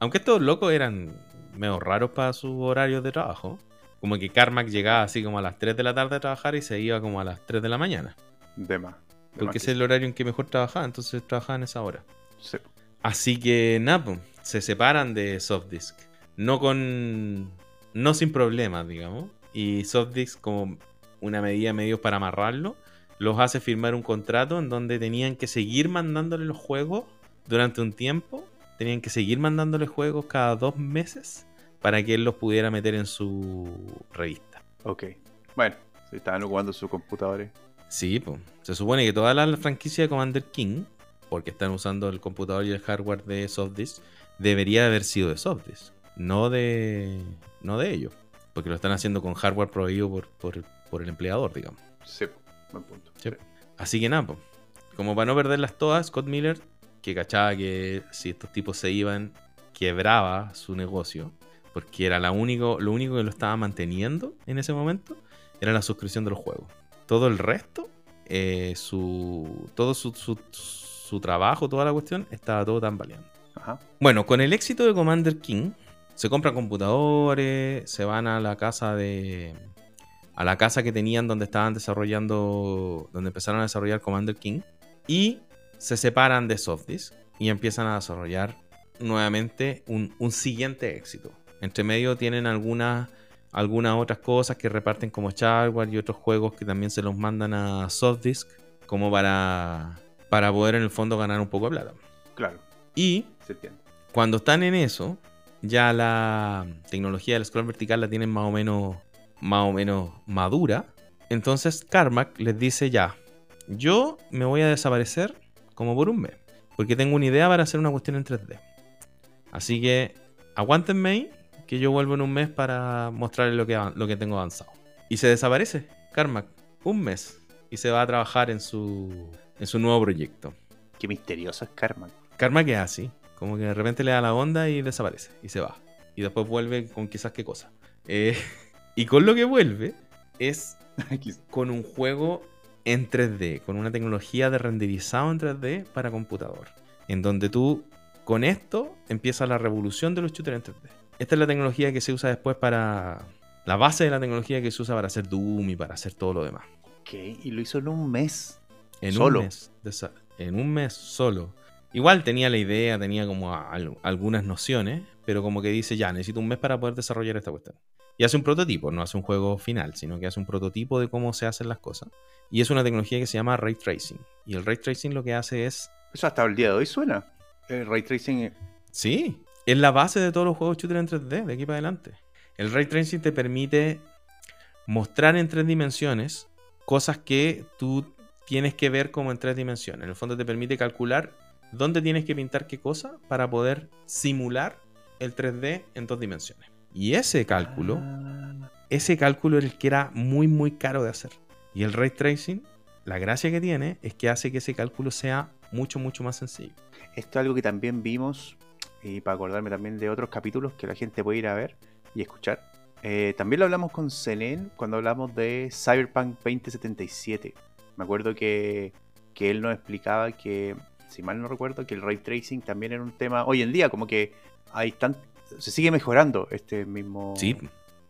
Aunque estos locos eran medio raros para sus horarios de trabajo. Como que Carmack llegaba así como a las 3 de la tarde a trabajar y se iba como a las 3 de la mañana. De más. de Porque que ese es el horario en que mejor trabajaba, entonces trabajaba en esa hora. sí. Así que nada, po, se separan de Softdisk. No con. No sin problemas, digamos. Y Softdisk, como una medida de medios para amarrarlo, los hace firmar un contrato en donde tenían que seguir mandándole los juegos durante un tiempo. Tenían que seguir mandándole juegos cada dos meses para que él los pudiera meter en su revista. Ok. Bueno, si estaban ocupando sus computadores. Sí, pues. Se supone que toda la franquicia de Commander King, porque están usando el computador y el hardware de Softdisk, debería haber sido de Softdisk, no de, no de ellos. Porque lo están haciendo con hardware prohibido por, por, por el empleador, digamos. Sí, buen punto. Sí. Así que nada, po. como para no perderlas todas, Scott Miller porque cachaba que si estos tipos se iban, quebraba su negocio, porque era la único, lo único que lo estaba manteniendo en ese momento era la suscripción de los juegos. Todo el resto, eh, su, todo su, su- su trabajo, toda la cuestión, estaba todo tambaleando. Ajá. Bueno, con el éxito de Commander King, se compran computadores, se van a la casa de. A la casa que tenían donde estaban desarrollando. donde empezaron a desarrollar Commander King. Y se separan de Softdisk y empiezan a desarrollar nuevamente un, un siguiente éxito. Entre medio tienen algunas algunas otras cosas que reparten como Shareware y otros juegos que también se los mandan a Softdisk como para, para poder en el fondo ganar un poco de plata. Claro, Y se cuando están en eso, ya la tecnología del scroll vertical la tienen más o menos, más o menos madura. Entonces Carmack les dice ya, yo me voy a desaparecer como por un mes, porque tengo una idea para hacer una cuestión en 3D. Así que aguántenme ahí, que yo vuelvo en un mes para mostrarles lo que, lo que tengo avanzado. Y se desaparece Carmack, un mes, y se va a trabajar en su, en su nuevo proyecto. Qué misterioso es. Karma que es así. Como que de repente le da la onda y desaparece. Y se va. Y después vuelve con quizás qué cosa. Eh, y con lo que vuelve es con un juego en 3D. Con una tecnología de renderizado en 3D para computador. En donde tú, con esto, empieza la revolución de los shooters en 3D. Esta es la tecnología que se usa después para... La base de la tecnología que se usa para hacer Doom y para hacer todo lo demás. Ok, y lo hizo en un mes. En Solo. un mes. En un mes solo. Igual tenía la idea, tenía como a- algunas nociones, pero como que dice, ya, necesito un mes para poder desarrollar esta cuestión. Y hace un prototipo, no hace un juego final, sino que hace un prototipo de cómo se hacen las cosas. Y es una tecnología que se llama Ray Tracing. Y el Ray Tracing lo que hace es, Eso hasta el día de hoy suena. El ray tracing. sí, es la base de todos los juegos shooter en 3D, de aquí para adelante. El Ray Tracing te permite mostrar en tres dimensiones cosas que tú tienes que ver como en tres dimensiones. En el fondo te permite calcular dónde tienes que pintar qué cosa para poder simular el 3D en dos dimensiones. Y ese cálculo, ese cálculo era el que era muy muy caro de hacer. Y el ray tracing, la gracia que tiene es que hace que ese cálculo sea mucho mucho más sencillo. Esto es algo que también vimos, y para acordarme también de otros capítulos que la gente puede ir a ver y escuchar. Eh, también lo hablamos con Senen cuando hablamos de Cyberpunk 2077. Me acuerdo que, que él nos explicaba que, si mal no recuerdo, que el ray tracing también era un tema hoy en día, como que hay tan, se sigue mejorando este mismo Sí,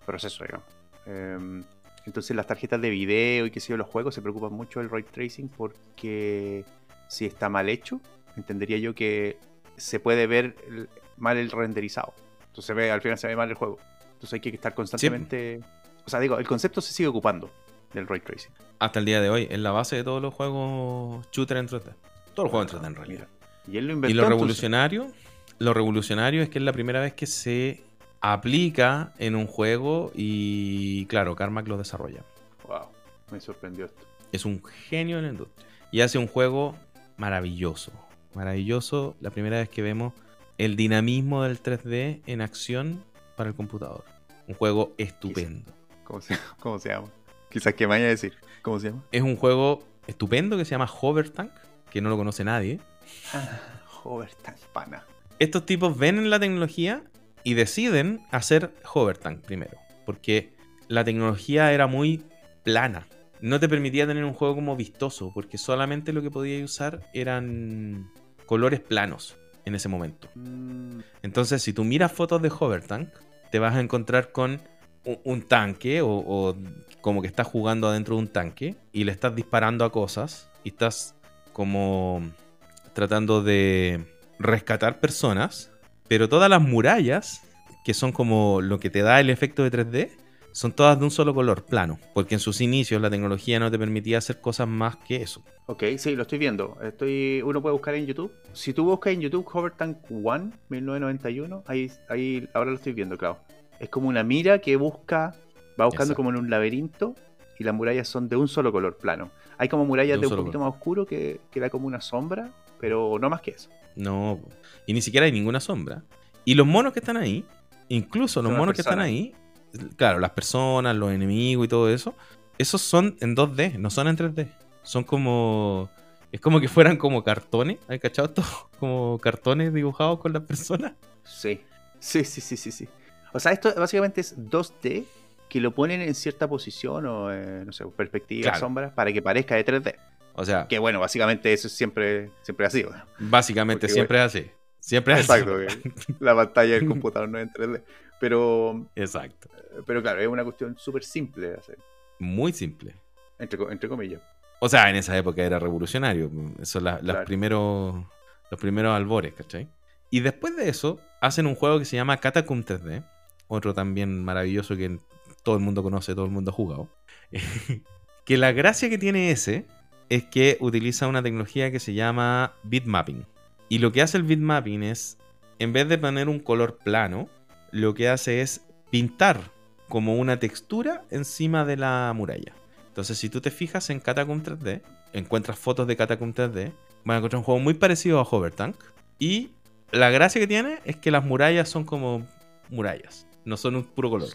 proceso, digamos. Em, entonces las tarjetas de video y qué sé yo, los juegos se preocupan mucho del ray tracing porque si está mal hecho, entendería yo que se puede ver el- mal el renderizado. Entonces se ve, al final se ve mal el juego. Entonces hay que estar constantemente... O sea, digo, el concepto se sigue ocupando del ray tracing. hasta el día de hoy es la base de todos los juegos shooter en 3D. Todos los juegos en 3D en realidad. Y él lo Y inventó. lo entonces. Lo revolucionario es que es la primera vez que se aplica en un juego y claro, Carmack lo desarrolla. Wow, me sorprendió esto. Es un genio en la industria. Y hace un juego maravilloso. Maravilloso la primera vez que vemos el dinamismo del 3D en acción para el computador. Un juego estupendo. ¿Cómo se, cómo se llama? Quizás que me vaya a decir. ¿Cómo se llama? Es un juego estupendo que se llama Hover Tank, que no lo conoce nadie. Ah, Hover Tank Pana. Estos tipos ven en la tecnología y deciden hacer Hover Tank primero. Porque la tecnología era muy plana. No te permitía tener un juego como vistoso, porque solamente lo que podías usar eran colores planos en ese momento. Mm, Entonces, si tú miras fotos de Hover Tank, te vas a encontrar con un, un tanque o, o como que estás jugando adentro de un tanque y le estás disparando a cosas y estás como tratando de rescatar personas, pero todas las murallas, que son como lo que te da el efecto de 3D, son todas de un solo color, plano, porque en sus inicios la tecnología no te permitía hacer cosas más que eso. Ok, sí, lo estoy viendo. Estoy, uno puede buscar en YouTube. Si tú buscas en YouTube Hover Tank 1, 1991, ahí, ahí ahora lo estoy viendo, claro. Es como una mira que busca, va buscando Exacto. como en un laberinto y las murallas son de un solo color plano. Hay como murallas De un de un, solo poquito más oscuro que, que da como una sombra, pero no más que eso. No, y ni siquiera hay ninguna sombra. Y los monos que están ahí, incluso los monos que están ahí, claro, las personas, los enemigos y todo eso, esos son en 2D, no son en 3D. Son como Es como que fueran como cartones, ¿hay cachado esto? Como cartones dibujados con las personas. Sí. Sí, sí, sí, sí, sí. O sea, esto básicamente es 2D que lo ponen en cierta posición o, eh, no sé, perspectiva, Claro. sombra, para que parezca de 3D. O sea, Que bueno, básicamente eso es siempre, siempre así. básicamente Porque, siempre es así. Siempre es Exacto, así. que la pantalla del computador no es en 3D. Pero, Exacto. pero claro, es una cuestión súper simple de hacer, Muy simple. entre, entre comillas. O sea, en esa época era revolucionario. Son las- las Claro. primeros, los primeros albores, ¿cachai? Y después de eso, hacen un juego que se llama Catacomb 3D. Otro también maravilloso que todo el mundo conoce, todo el mundo ha jugado. que la gracia que tiene ese es que utiliza una tecnología que se llama bitmapping. Y lo que hace el bitmapping es, en vez de poner un color plano, lo que hace es pintar como una textura encima de la muralla. Entonces, si tú te fijas en Catacomb 3D, encuentras fotos de Catacomb 3D, van a encontrar un juego muy parecido a Hover Tank. Y la gracia que tiene es que las murallas son como murallas, no son un puro color.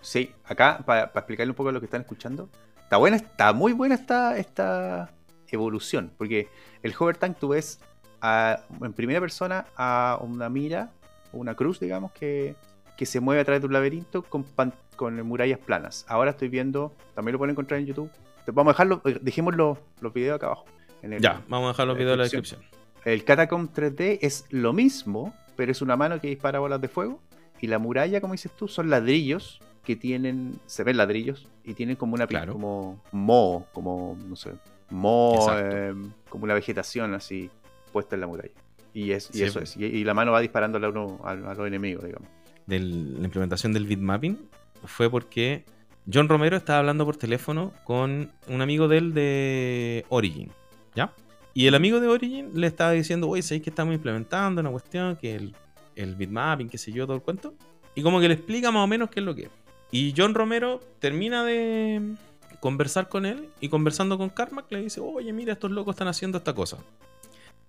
Sí, acá, para explicarle un poco lo que están escuchando, está buena, está muy buena esta, esta evolución, porque el Hover Tank tú ves a- en primera persona a una mira, una cruz, digamos, que, que se mueve a través de un laberinto con, pan- con murallas planas. Ahora estoy viendo, también lo pueden encontrar en YouTube. Vamos a dejarlo, eh, dejemos los, los videos acá abajo. en el- Ya, vamos a dejar los videos en la descripción. descripción. El Catacomb 3D es lo mismo, pero es una mano que dispara bolas de fuego. Y la muralla, como dices tú, son ladrillos que tienen, se ven ladrillos y tienen como una Claro. como moho, como no sé, moho, eh, como una vegetación así puesta en la muralla. Y, es, y Sí, eso es. Y, y la mano va disparando a, uno, a, a los enemigos, digamos. La implementación del bitmapping fue porque John Romero estaba hablando por teléfono con un amigo de él de Origin, ¿ya? Y el amigo de Origin le estaba diciendo, oye, ¿sabéis que estamos implementando una cuestión? Que el, el bitmapping, qué sé yo, todo el cuento. Y como que le explica más o menos qué es lo que es. Y John Romero termina de conversar con él y conversando con Carmack le dice, oye, mira, estos locos están haciendo esta cosa.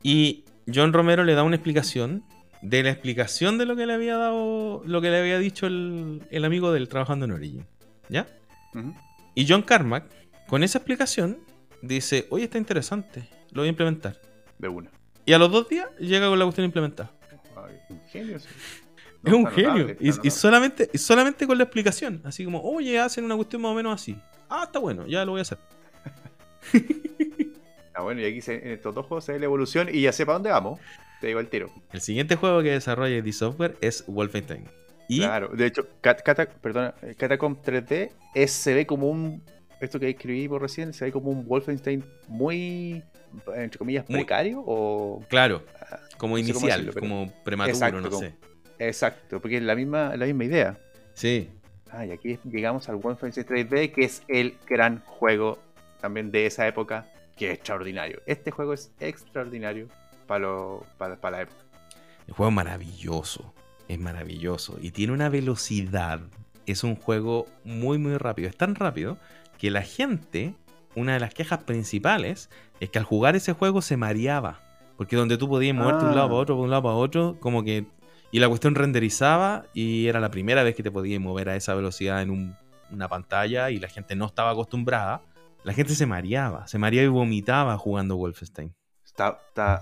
Y John Romero le da una explicación de la explicación de lo que le había dado, lo que le había dicho el, el amigo del trabajando en Origin. ¿Ya? Y John Carmack, con esa explicación, dice, oye, está interesante, lo voy a implementar. De una. Y a los dos días llega con la cuestión implementada. Ay, un genio. sí. Es un genio. y, solamente, y solamente con la explicación. Así como, oye, hacen una cuestión más o menos así. Ah, está bueno, ya lo voy a hacer. Ah, bueno, y aquí se- en estos dos juegos se ve la evolución y ya sé para dónde vamos. Te digo el tiro. El siguiente juego que desarrolla D Software es Wolfenstein. Y Claro, de hecho, Cat- Cata- perdona, Catacomb 3D es, se ve como un. Esto que escribí por recién, se ve como un Wolfenstein muy, entre comillas, Muy- precario o. claro, como no sé cómo inicial, como prematuro, Exacto, no como- sé. Exacto, porque es la misma, la misma idea. Sí, Ah, y aquí llegamos al Wolfenstein 3D, que es el gran juego también de esa época, que es extraordinario. Este juego es extraordinario para, lo, para, para la época. El juego es maravilloso. Es maravilloso. Y tiene una velocidad. Es un juego muy, muy rápido. Es tan rápido que la gente, una de las quejas principales, es que al jugar ese juego se mareaba. Porque donde tú podías moverte de un lado Ah. para otro, de un lado para otro, como que. Y la cuestión renderizaba y era la primera vez que te podías mover a esa velocidad en un- una pantalla y la gente no estaba acostumbrada. La gente se mareaba, se mareaba y vomitaba jugando Wolfenstein.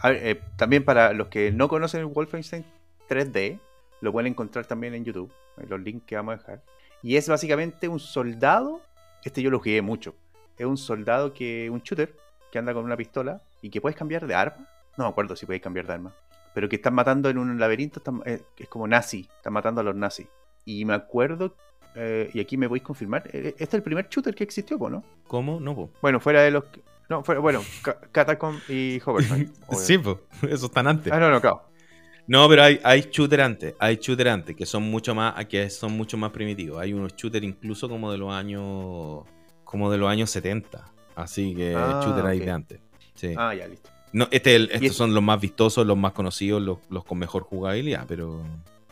Eh, también para los que no conocen el Wolfenstein 3D, lo pueden encontrar también en YouTube, en los links que vamos a dejar. Y es básicamente un soldado, este yo lo jugué mucho, es un soldado que, un shooter, que anda con una pistola y que puedes cambiar de arma. No me acuerdo si podéis cambiar de arma. Pero que están matando en un laberinto, están- eh, es como nazi, están matando a los nazis. Y me acuerdo, eh, y aquí me podéis confirmar, eh, este es el primer shooter que existió, ¿no? ¿Cómo? No, po. Bueno, fuera de los... No, fuera, bueno, Ca- Catacomb y Hovertank. sí, po. Eso están antes. Ah, no, no, claro. No, pero hay, hay shooter antes, hay shooter antes, que son mucho más, que son mucho más primitivos. Hay unos shooter incluso como de los años, como de los años 70. Así que Ah, shooter hay ok. de antes. Sí. Ah, ya, listo. No, este, el- estos es- son los más vistosos, los más conocidos, los, los con mejor jugabilidad, pero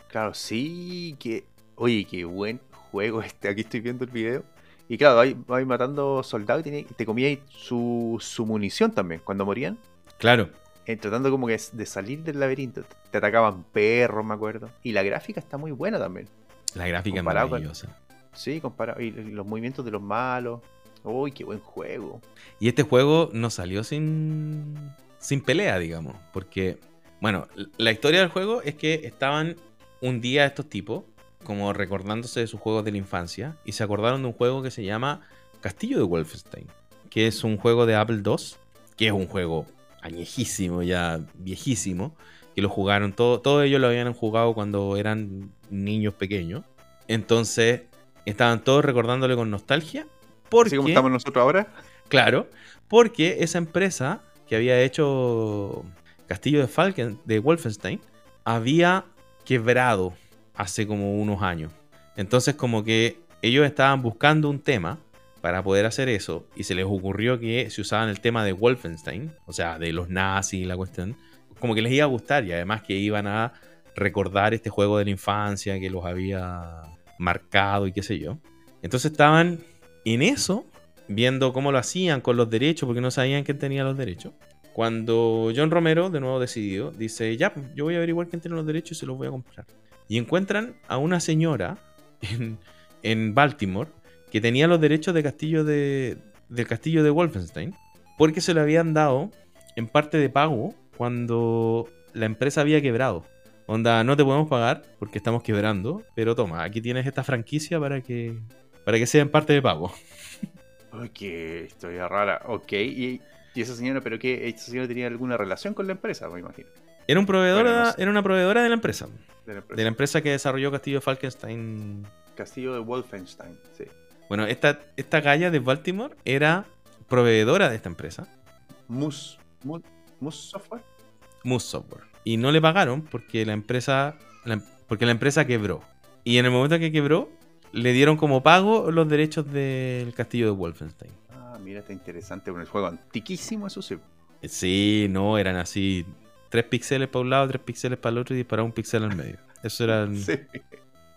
Claro, sí, que... Oye, qué buen juego este. Aquí estoy viendo el video. Y claro, vais, vais matando soldados y te comíais su, su munición también. Cuando morían, claro, eh, tratando como que de salir del laberinto. Te atacaban perros, me acuerdo. Y la gráfica está muy buena también. la gráfica es con- maravillosa. Sí, comparado. Y los movimientos de los malos. Uy, qué buen juego. Y este juego no salió sin, sin pelea, digamos. Porque, bueno, la historia del juego es que estaban un día estos tipos, como recordándose de sus juegos de la infancia, y se acordaron de un juego que se llama Castillo de Wolfenstein, que es un juego de Apple II, que es un juego añejísimo, ya viejísimo, que lo jugaron, todo, todos ellos lo habían jugado cuando eran niños pequeños. Entonces, estaban todos recordándole con nostalgia. Porque, Así como estamos nosotros ahora. Claro, porque esa empresa que había hecho Castillo de Falken de Wolfenstein había quebrado hace como unos años. Entonces como que ellos estaban buscando un tema para poder hacer eso y se les ocurrió que si usaban el tema de Wolfenstein, o sea, de los nazis y la cuestión, como que les iba a gustar y además que iban a recordar este juego de la infancia que los había marcado y qué sé yo. Entonces estaban en eso, viendo cómo lo hacían con los derechos, porque no sabían quién tenía los derechos. Cuando John Romero, de nuevo decidió, dice, ya, yo voy a averiguar quién tiene los derechos y se los voy a comprar. Y encuentran a una señora en, Baltimore que tenía los derechos del castillo de Wolfenstein, porque se lo habían dado en parte de pago cuando la empresa había quebrado. Onda, no te podemos pagar porque estamos quebrando, pero toma, aquí tienes esta franquicia para que, para que sea en parte de pago. Ok, historia rara. Ok, y, y esa señora, ¿pero qué? ¿Esa señora tenía alguna relación con la empresa, me imagino? Era, un proveedor, Bueno, no sé. era una proveedora de la empresa. De la empresa. De la empresa que desarrolló Castillo de Falkenstein. Castillo de Wolfenstein, sí. Bueno, esta, esta galla de Baltimore era proveedora de esta empresa, Mus, Mus, Mus Software. Moose Software. Y no le pagaron porque la empresa, la- porque la empresa quebró. Y en el momento que quebró, le dieron como pago los derechos del castillo de Wolfenstein. Ah, mira, está interesante. Un juego antiquísimo, eso sí. Sí, no, eran así. Tres píxeles para un lado, tres píxeles para el otro y disparar un píxel al medio. Eso eran.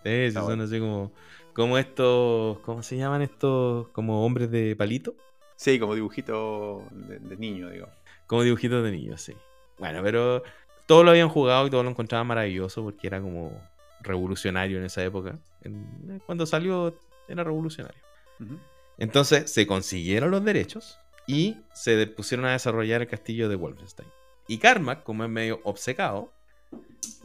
Sí, Está son bueno. así como. Como estos. ¿Cómo se llaman estos? Como hombres de palito. Sí, como dibujito de, de niño, digo. Como dibujitos de niños, sí. Bueno, pero todos lo habían jugado y todos lo encontraban maravilloso porque era como revolucionario en esa época. En- cuando salió era revolucionario. Entonces se consiguieron los derechos y se pusieron a desarrollar el castillo de Wolfenstein. Y Carmack, como es medio obcecado,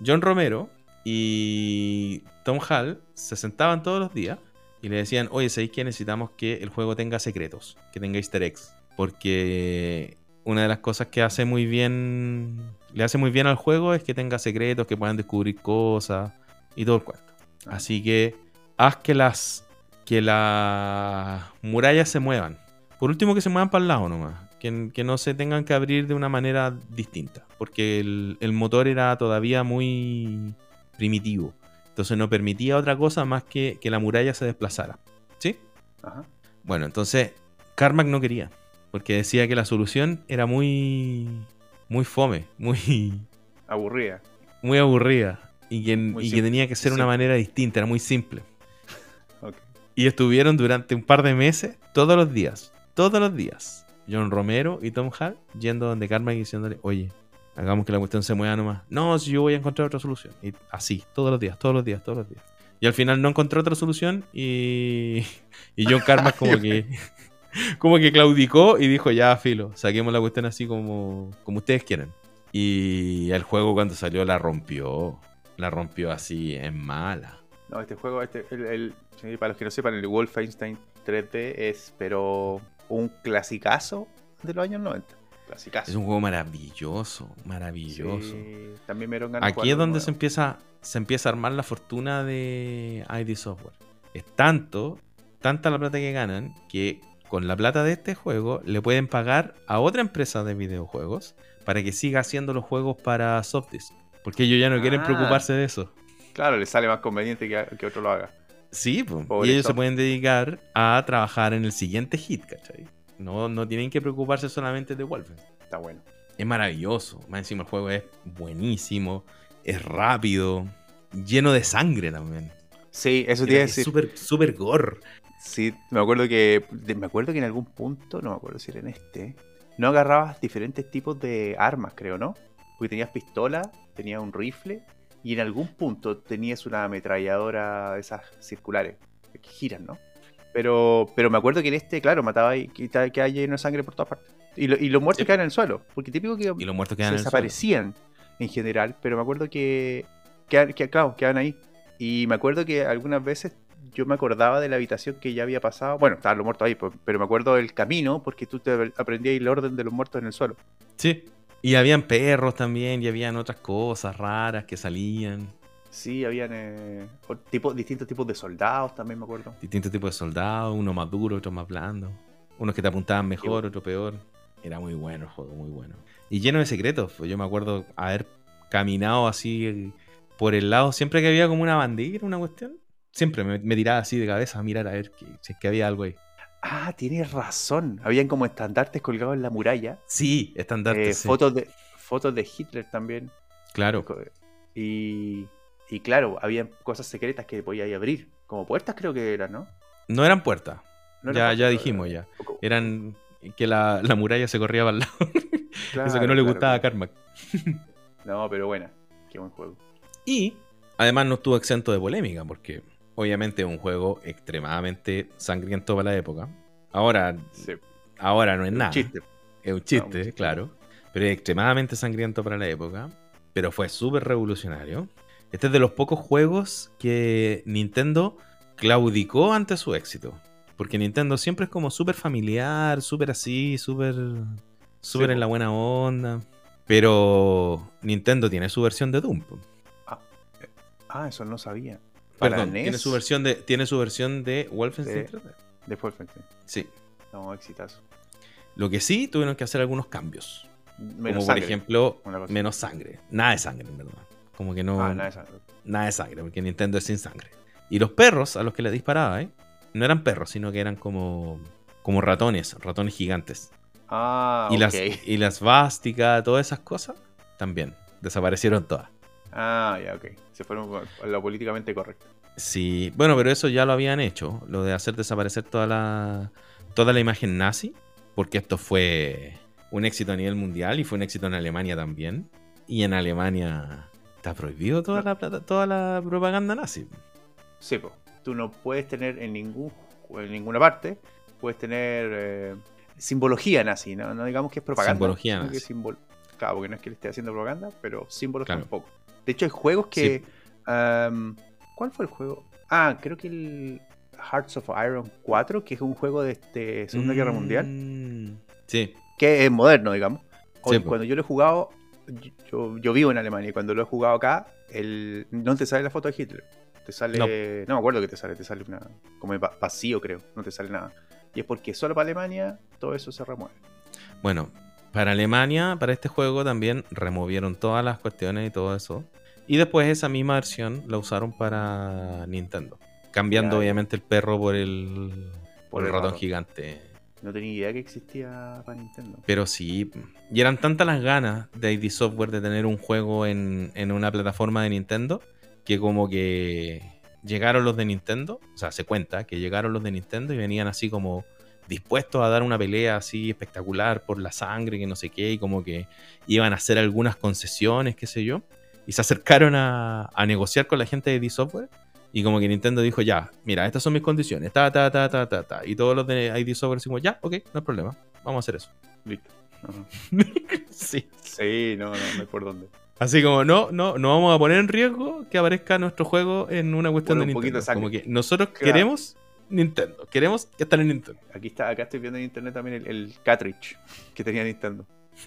John Romero y Tom Hall se sentaban todos los días y le decían, oye, ¿sabéis que necesitamos que el juego tenga secretos? Que tenga easter eggs. Porque una de las cosas que hace muy bien, le hace muy bien al juego es que tenga secretos, que puedan descubrir cosas y todo el cuento. Así que haz que las que las murallas se muevan. Por último, que se muevan para el lado nomás. Que, que no se tengan que abrir de una manera distinta. Porque el, el motor era todavía muy primitivo. Entonces no permitía otra cosa más que que la muralla se desplazara. ¿Sí? Ajá. Bueno, entonces Carmack no quería. Porque decía que la solución era muy. muy fome. Muy. Aburrida. muy aburrida. Y que, Muy y que tenía que ser una manera distinta, era muy simple. Ok. Y estuvieron durante un par de meses, todos los días, todos los días, John Romero y Tom Hall yendo donde Carmack y diciéndole, oye, hagamos que la cuestión se mueva nomás. No, si yo voy a encontrar otra solución. Y así, todos los días, todos los días, todos los días. Y al final no encontró otra solución y, y John Carmack como que como que claudicó y dijo, ya, filo, saquemos la cuestión así como, como ustedes quieren. Y el juego cuando salió la rompió. La rompió así en mala. No, este juego, este, el, para los que no sepan, el Wolfenstein 3D es, pero un clasicazo de los años 90. Clasicazo. Es un juego maravilloso, maravilloso. Sí, también me dieron ganas Aquí es donde de se empieza, se empieza a armar la fortuna de ID Software. Es tanto, tanta la plata que ganan, que con la plata de este juego le pueden pagar a otra empresa de videojuegos para que siga haciendo los juegos para Softdisk. Porque ellos ya no quieren Ah. preocuparse de eso. Claro, le sale más conveniente que, que otro lo haga. Sí, pues, y ellos se pueden dedicar a trabajar en el siguiente hit, ¿cachai? No, no tienen que preocuparse solamente de Wolfenstein. Está bueno. Es maravilloso. Más encima el juego es buenísimo, es rápido, lleno de sangre también. Sí, eso a Es decir. súper, súper gore. Sí, me acuerdo que me acuerdo que en algún punto, no me acuerdo si era en este, no agarrabas diferentes tipos de armas, creo, ¿no? Porque tenías pistola, tenías un rifle y en algún punto tenías una ametralladora de esas circulares que giran, ¿no? Pero, pero me acuerdo que en este, claro, mataba y que, hay lleno de sangre por todas partes. Y, lo- y los muertos Sí. quedan en el suelo. Porque típico que Y los muertos se quedan en el suelo. desaparecían en general, pero me acuerdo que, que, que, claro, quedaban ahí. Y me acuerdo que algunas veces yo me acordaba de la habitación que ya había pasado. Bueno, estaban los muertos ahí, pues, pero me acuerdo del camino porque tú te aprendías el orden de los muertos en el suelo. Sí. Y habían perros también, y habían otras cosas raras que salían. Sí, habían eh, tipo- distintos tipos de soldados también, me acuerdo. Distintos tipos de soldados, uno más duro, otro más blando. Unos que te apuntaban mejor, bueno. otro peor. Era muy bueno el juego, muy bueno. Y lleno de secretos. pues Yo me acuerdo haber caminado así eh, por el lado, siempre que había como una bandera, una cuestión. Siempre me, me tiraba así de cabeza a mirar a ver que, si es que había algo ahí. Ah, tienes razón. Habían como estandartes colgados en la muralla. Sí, estandarte. Eh, fotos, de, fotos de Hitler también. Claro, Y, y claro, habían cosas secretas que podías abrir. Como puertas creo que eran, ¿no? no eran puertas. No ya, eran ya puertas, dijimos ya. Eran que la, la muralla se corría para el lado. claro, Eso que no le claro, gustaba a. Carmack. No, pero buena. Qué buen juego. Y además no estuvo exento de polémica, porque obviamente es un juego extremadamente sangriento para la época. Ahora, Sí, ahora no es nada. chiste. Es un un chiste, claro. Pero es extremadamente sangriento para la época. Pero fue súper revolucionario. Este es de los pocos juegos que Nintendo claudicó ante su éxito. Porque Nintendo siempre es como súper familiar, súper así, súper súper Sí, en la buena onda. Pero Nintendo tiene su versión de Doom. po. Ah, eso no sabía. Para Perdón, NES, tiene su versión de tiene su versión de Wolfenstein Sí. 3D. De Wolfenstein. Sí. No, exitazo. Lo que sí tuvieron que hacer algunos cambios. Menos como sangre, por ejemplo, menos sangre. Nada de sangre, en verdad. Como que no. Ah, nada de sangre. nada de sangre, porque Nintendo es sin sangre. Y los perros a los que le disparaba, ¿eh? No eran perros, sino que eran como, como ratones, ratones gigantes. Ah, y, ok. las, y las vásticas, todas esas cosas, también desaparecieron todas. Ah, ya, ok. Se fueron a lo políticamente correcto. Sí, bueno, pero eso ya lo habían hecho, lo de hacer desaparecer toda la, toda la imagen nazi, porque esto fue un éxito a nivel mundial y fue un éxito en Alemania también. Y en Alemania está prohibido toda la, toda la propaganda nazi. Sí, po. Tú no puedes tener en ningún en ninguna parte, puedes tener eh, simbología nazi, ¿no? No digamos que es propaganda. Simbología que nazi. es simbol- Claro, porque no es que le esté haciendo propaganda, pero símbolos Claro. tampoco. De hecho, hay juegos que. ¿Cuál fue el juego? Ah, creo que el Hearts of Iron 4, que es un juego de este, Segunda Guerra Mundial, Mm, Sí, que es moderno, digamos. Sí, po. cuando yo lo he jugado, yo- vivo en Alemania y cuando lo he jugado acá, el, no te sale la foto de Hitler. Te sale. No. No, me acuerdo que te sale, te sale una. como va- vacío, creo. No te sale nada. Y es porque solo para Alemania todo eso se remueve. Bueno, para Alemania, para este juego también removieron todas las cuestiones y todo eso. Y después esa misma versión la usaron para Nintendo. Cambiando Ya, obviamente el perro por el, por el ratón ratón. gigante. No tenía idea que existía para Nintendo. Pero sí, y eran tantas las ganas de ID Software de tener un juego en, en una plataforma de Nintendo que como que llegaron los de Nintendo, o sea, se cuenta que llegaron los de Nintendo y venían así como dispuestos a dar una pelea así espectacular por la sangre, que no sé qué, y como que iban a hacer algunas concesiones, qué sé yo, y se acercaron a, a negociar con la gente de ID Software. Y como que Nintendo dijo, ya, mira, estas son mis condiciones, ta, ta, ta, ta, ta, ta. Y todos los de ID Software decimos, ya, ok, no hay problema, vamos a hacer eso. Listo. Sí. Sí, no, no, no hay por dónde. Así como, no, no, no vamos a poner en riesgo que aparezca nuestro juego en una cuestión de un poquito Nintendo. de. Como que nosotros Claro. queremos Nintendo, queremos que estén en Nintendo. Aquí está, acá estoy viendo en internet también el, el cartridge que tenía Nintendo.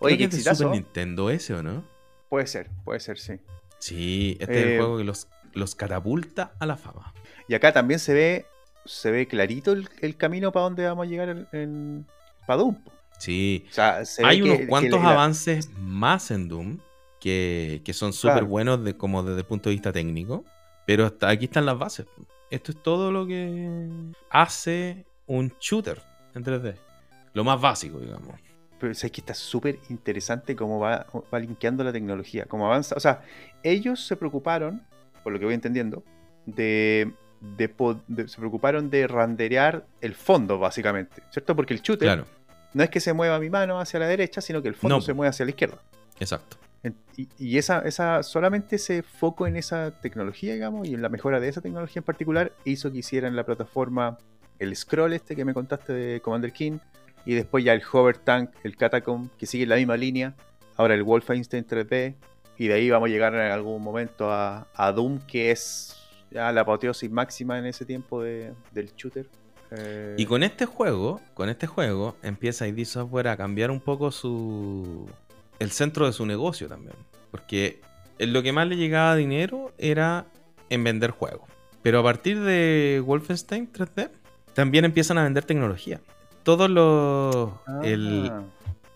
Oye, qué es. Super Nintendo ese, ¿o no? Puede ser, puede ser, sí. Sí, este es el Eh, juego que los, los catapulta a la fama. Y acá también se ve, se ve clarito el, el camino para donde vamos a llegar en, en para Doom. Sí, O sea, se hay que- unos que cuantos la- avances más en Doom que, que son súper Claro. buenos de, como desde el punto de vista técnico, pero hasta aquí están las bases. Esto es todo lo que hace un shooter en 3D. Lo más básico, digamos. Pero es que está súper interesante cómo va, va linkeando la tecnología, cómo avanza. O sea, ellos se preocuparon, por lo que voy entendiendo, de, de se preocuparon de renderear el fondo, básicamente, ¿cierto? Porque el shooter Claro, no es que se mueva mi mano hacia la derecha, sino que el fondo No. se mueve hacia la izquierda. exacto. Y, esa, esa, solamente ese foco en esa tecnología, digamos, y en la mejora de esa tecnología en particular, hizo que hicieran la plataforma el scroll este que me contaste de Commander King, y después ya el Hover Tank, el Catacomb, que sigue la misma línea, ahora el Wolfenstein 3D, y de ahí vamos a llegar en algún momento a, Doom, que es ya la apoteosis máxima en ese tiempo de- del shooter. Y con este juego, con este juego, empieza ID Software a cambiar un poco su. El centro de su negocio también. Porque lo que más le llegaba dinero era en vender juegos. Pero a partir de Wolfenstein 3D, también empiezan a vender tecnología. Todos los. ah, El,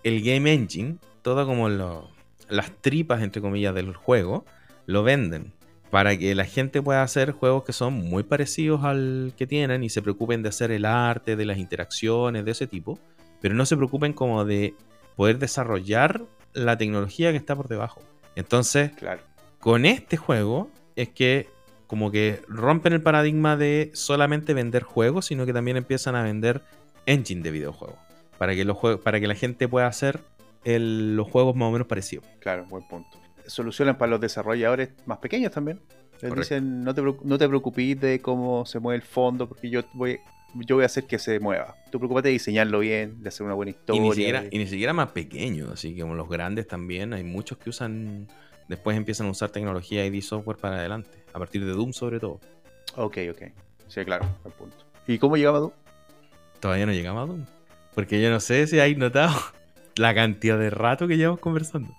el Game Engine, todo como lo- las tripas, entre comillas, del juego, lo venden. Para que la gente pueda hacer juegos que son muy parecidos al que tienen y se preocupen de hacer el arte, de las interacciones, de ese tipo. Pero no se preocupen como de poder desarrollar la tecnología que está por debajo. Entonces, Claro. con este juego es que como que rompen el paradigma de solamente vender juegos, sino que también empiezan a vender engine de videojuegos. Para que, los para que la gente pueda hacer el- los juegos más o menos parecidos. Claro, buen punto. Solucionan para los desarrolladores más pequeños también. Les Correcto. dicen, no te, no te preocupes de cómo se mueve el fondo, porque yo voy, yo voy a hacer que se mueva. Tú preocupate de diseñarlo bien, de hacer una buena Y historia. ni, siquiera, de- y ni siquiera más pequeños, así que como los grandes también, hay muchos que usan, después empiezan a usar tecnología ID software para adelante, a partir de Doom sobre todo. Ok, ok. Sí, claro, buen punto. ¿Y cómo llegaba tú? Todavía no llegamos a Doom. Porque yo no sé si hay notado la cantidad de rato que llevamos conversando.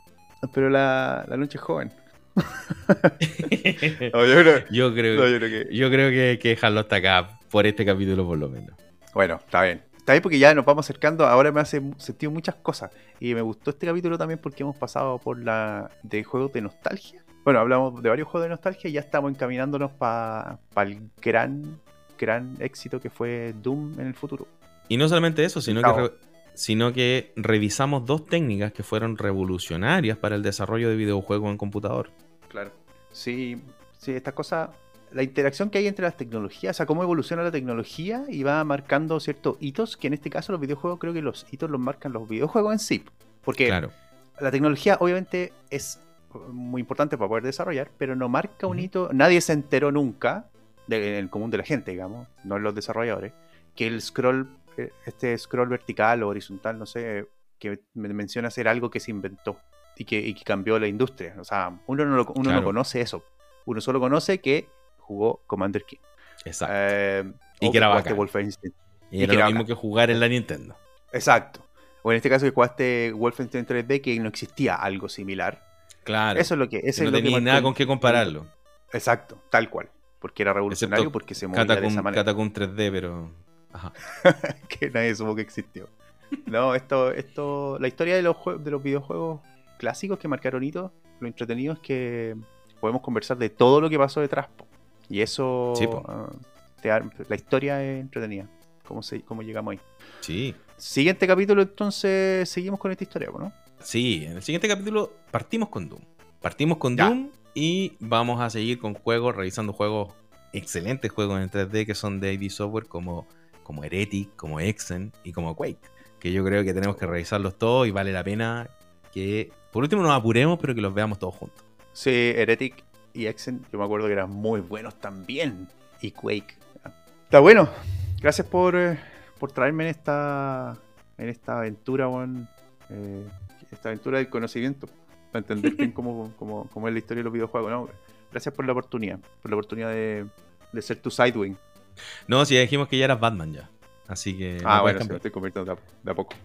Pero la, la noche es joven. No, yo creo, Yo creo, no, yo creo que... yo creo que hay que dejarlo hasta acá, por este capítulo por lo menos. Bueno, está bien. Está bien porque ya nos vamos acercando. Ahora me hace sentido muchas cosas. Y me gustó este capítulo también porque hemos pasado por la de juegos de nostalgia. Bueno, hablamos de varios juegos de nostalgia y ya estamos encaminándonos para el gran, gran éxito que fue Doom en el futuro. Y no solamente eso, sino que, sino que revisamos dos técnicas que fueron revolucionarias para el desarrollo de videojuegos en computador. Claro. Sí, sí, esta cosa, la interacción que hay entre las tecnologías, o sea, cómo evoluciona la tecnología y va marcando ciertos hitos, que en este caso los videojuegos, creo que los hitos los marcan los videojuegos en sí. Porque Claro. la tecnología obviamente es muy importante para poder desarrollar, pero no marca un hito, nadie se enteró nunca, de- en el común de la gente, digamos, no en los desarrolladores, que el scroll, eh, este scroll vertical o horizontal, no sé, que me menciona ser algo que se inventó y que, y que cambió la industria. O sea, uno no, lo- uno no conoce eso, uno solo conoce que jugó Commander King. Exacto. Eh, Y que era jugaste bacán. Wolfenstein. y y era que lo mismo bacán. que jugar en la Nintendo. Exacto. O en este caso que jugaste Wolfenstein 3D, que no existía algo similar. Claro. Eso es lo que. Que Eso no es lo que tenía marcó nada con qué compararlo. Exacto, tal cual. Porque era revolucionario, Excepto porque se movía de esa manera. Catacomb 3D, pero. Ajá. que nadie supo que existió. No, esto, esto, la historia de los, de los videojuegos clásicos que marcaron hitos, lo entretenido es que podemos conversar de todo lo que pasó detrás. po. Y eso, Sí, ah, te la historia es entretenida. ¿Cómo, se, cómo llegamos ahí? Sí. Siguiente capítulo, entonces seguimos con esta historia, ¿no? Sí, en el siguiente capítulo partimos con Doom. Partimos con Ya. Doom y vamos a seguir con juegos, revisando juegos, excelentes juegos en 3D que son de ID Software como, como Heretic, como Exen y como Quake. Que yo creo que tenemos que revisarlos todos y vale la pena que por último nos apuremos, pero que los veamos todos juntos. Sí, Heretic y Exen, yo me acuerdo que eran muy buenos también. Y Quake. Está bueno. Gracias por, eh, por traerme en esta, en esta aventura, weón. Eh, esta aventura del conocimiento. Para entender bien cómo, cómo- cómo es la historia de los videojuegos. ¿no? Gracias por la oportunidad. Por la oportunidad de, de ser tu Sidewing. No, si ya dijimos que ya eras Batman ya. Así que. ah, bueno, sí, me estoy convirtiendo de a, de a poco.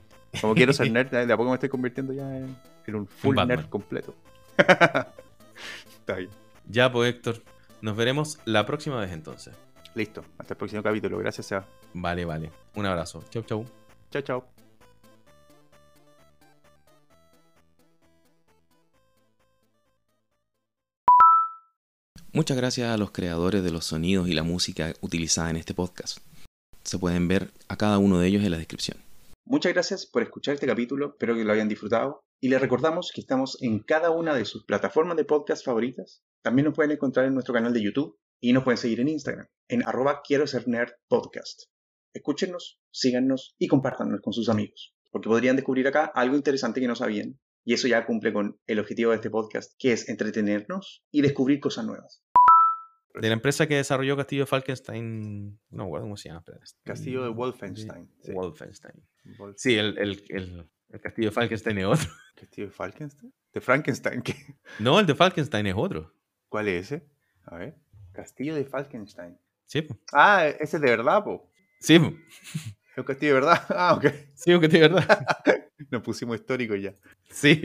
Como quiero ser nerd, de a poco me estoy convirtiendo ya en, en un full Batman. nerd completo. Está bien. Ya, pues Héctor. Nos veremos la próxima vez entonces. Listo. Hasta el próximo capítulo. Gracias, Seba. Vale, vale. Un abrazo. Chau, chau. Chao, chao. Muchas gracias a los creadores de los sonidos y la música utilizada en este podcast. Se pueden ver a cada uno de ellos en la descripción. Muchas gracias por escuchar este capítulo, espero que lo hayan disfrutado y les recordamos que estamos en cada una de sus plataformas de podcast favoritas. También nos pueden encontrar en nuestro canal de YouTube y nos pueden seguir en Instagram, en arroba quiero ser nerd podcast. Escúchenos, síganos y compártanos con sus amigos, porque podrían descubrir acá algo interesante que no sabían Y eso ya cumple con el objetivo de este podcast, que es entretenernos y descubrir cosas nuevas. De la empresa que desarrolló Castillo de Falkenstein. No me acuerdo cómo se llama. Castillo de Wolfenstein. Sí. Wolfenstein. Wolf- Sí, el, el, el, el Castillo de Falkenstein es otro. ¿Castillo de Falkenstein? ¿De Frankenstein? ¿Qué? No, el de Falkenstein es otro. ¿Cuál es ese? A ver. Castillo de Falkenstein. Sí, po. Ah, ese es de verdad, po. sí, po. Es un castillo de verdad. Ah, ok. sí, porque de verdad. Nos pusimos históricos ya. Sí.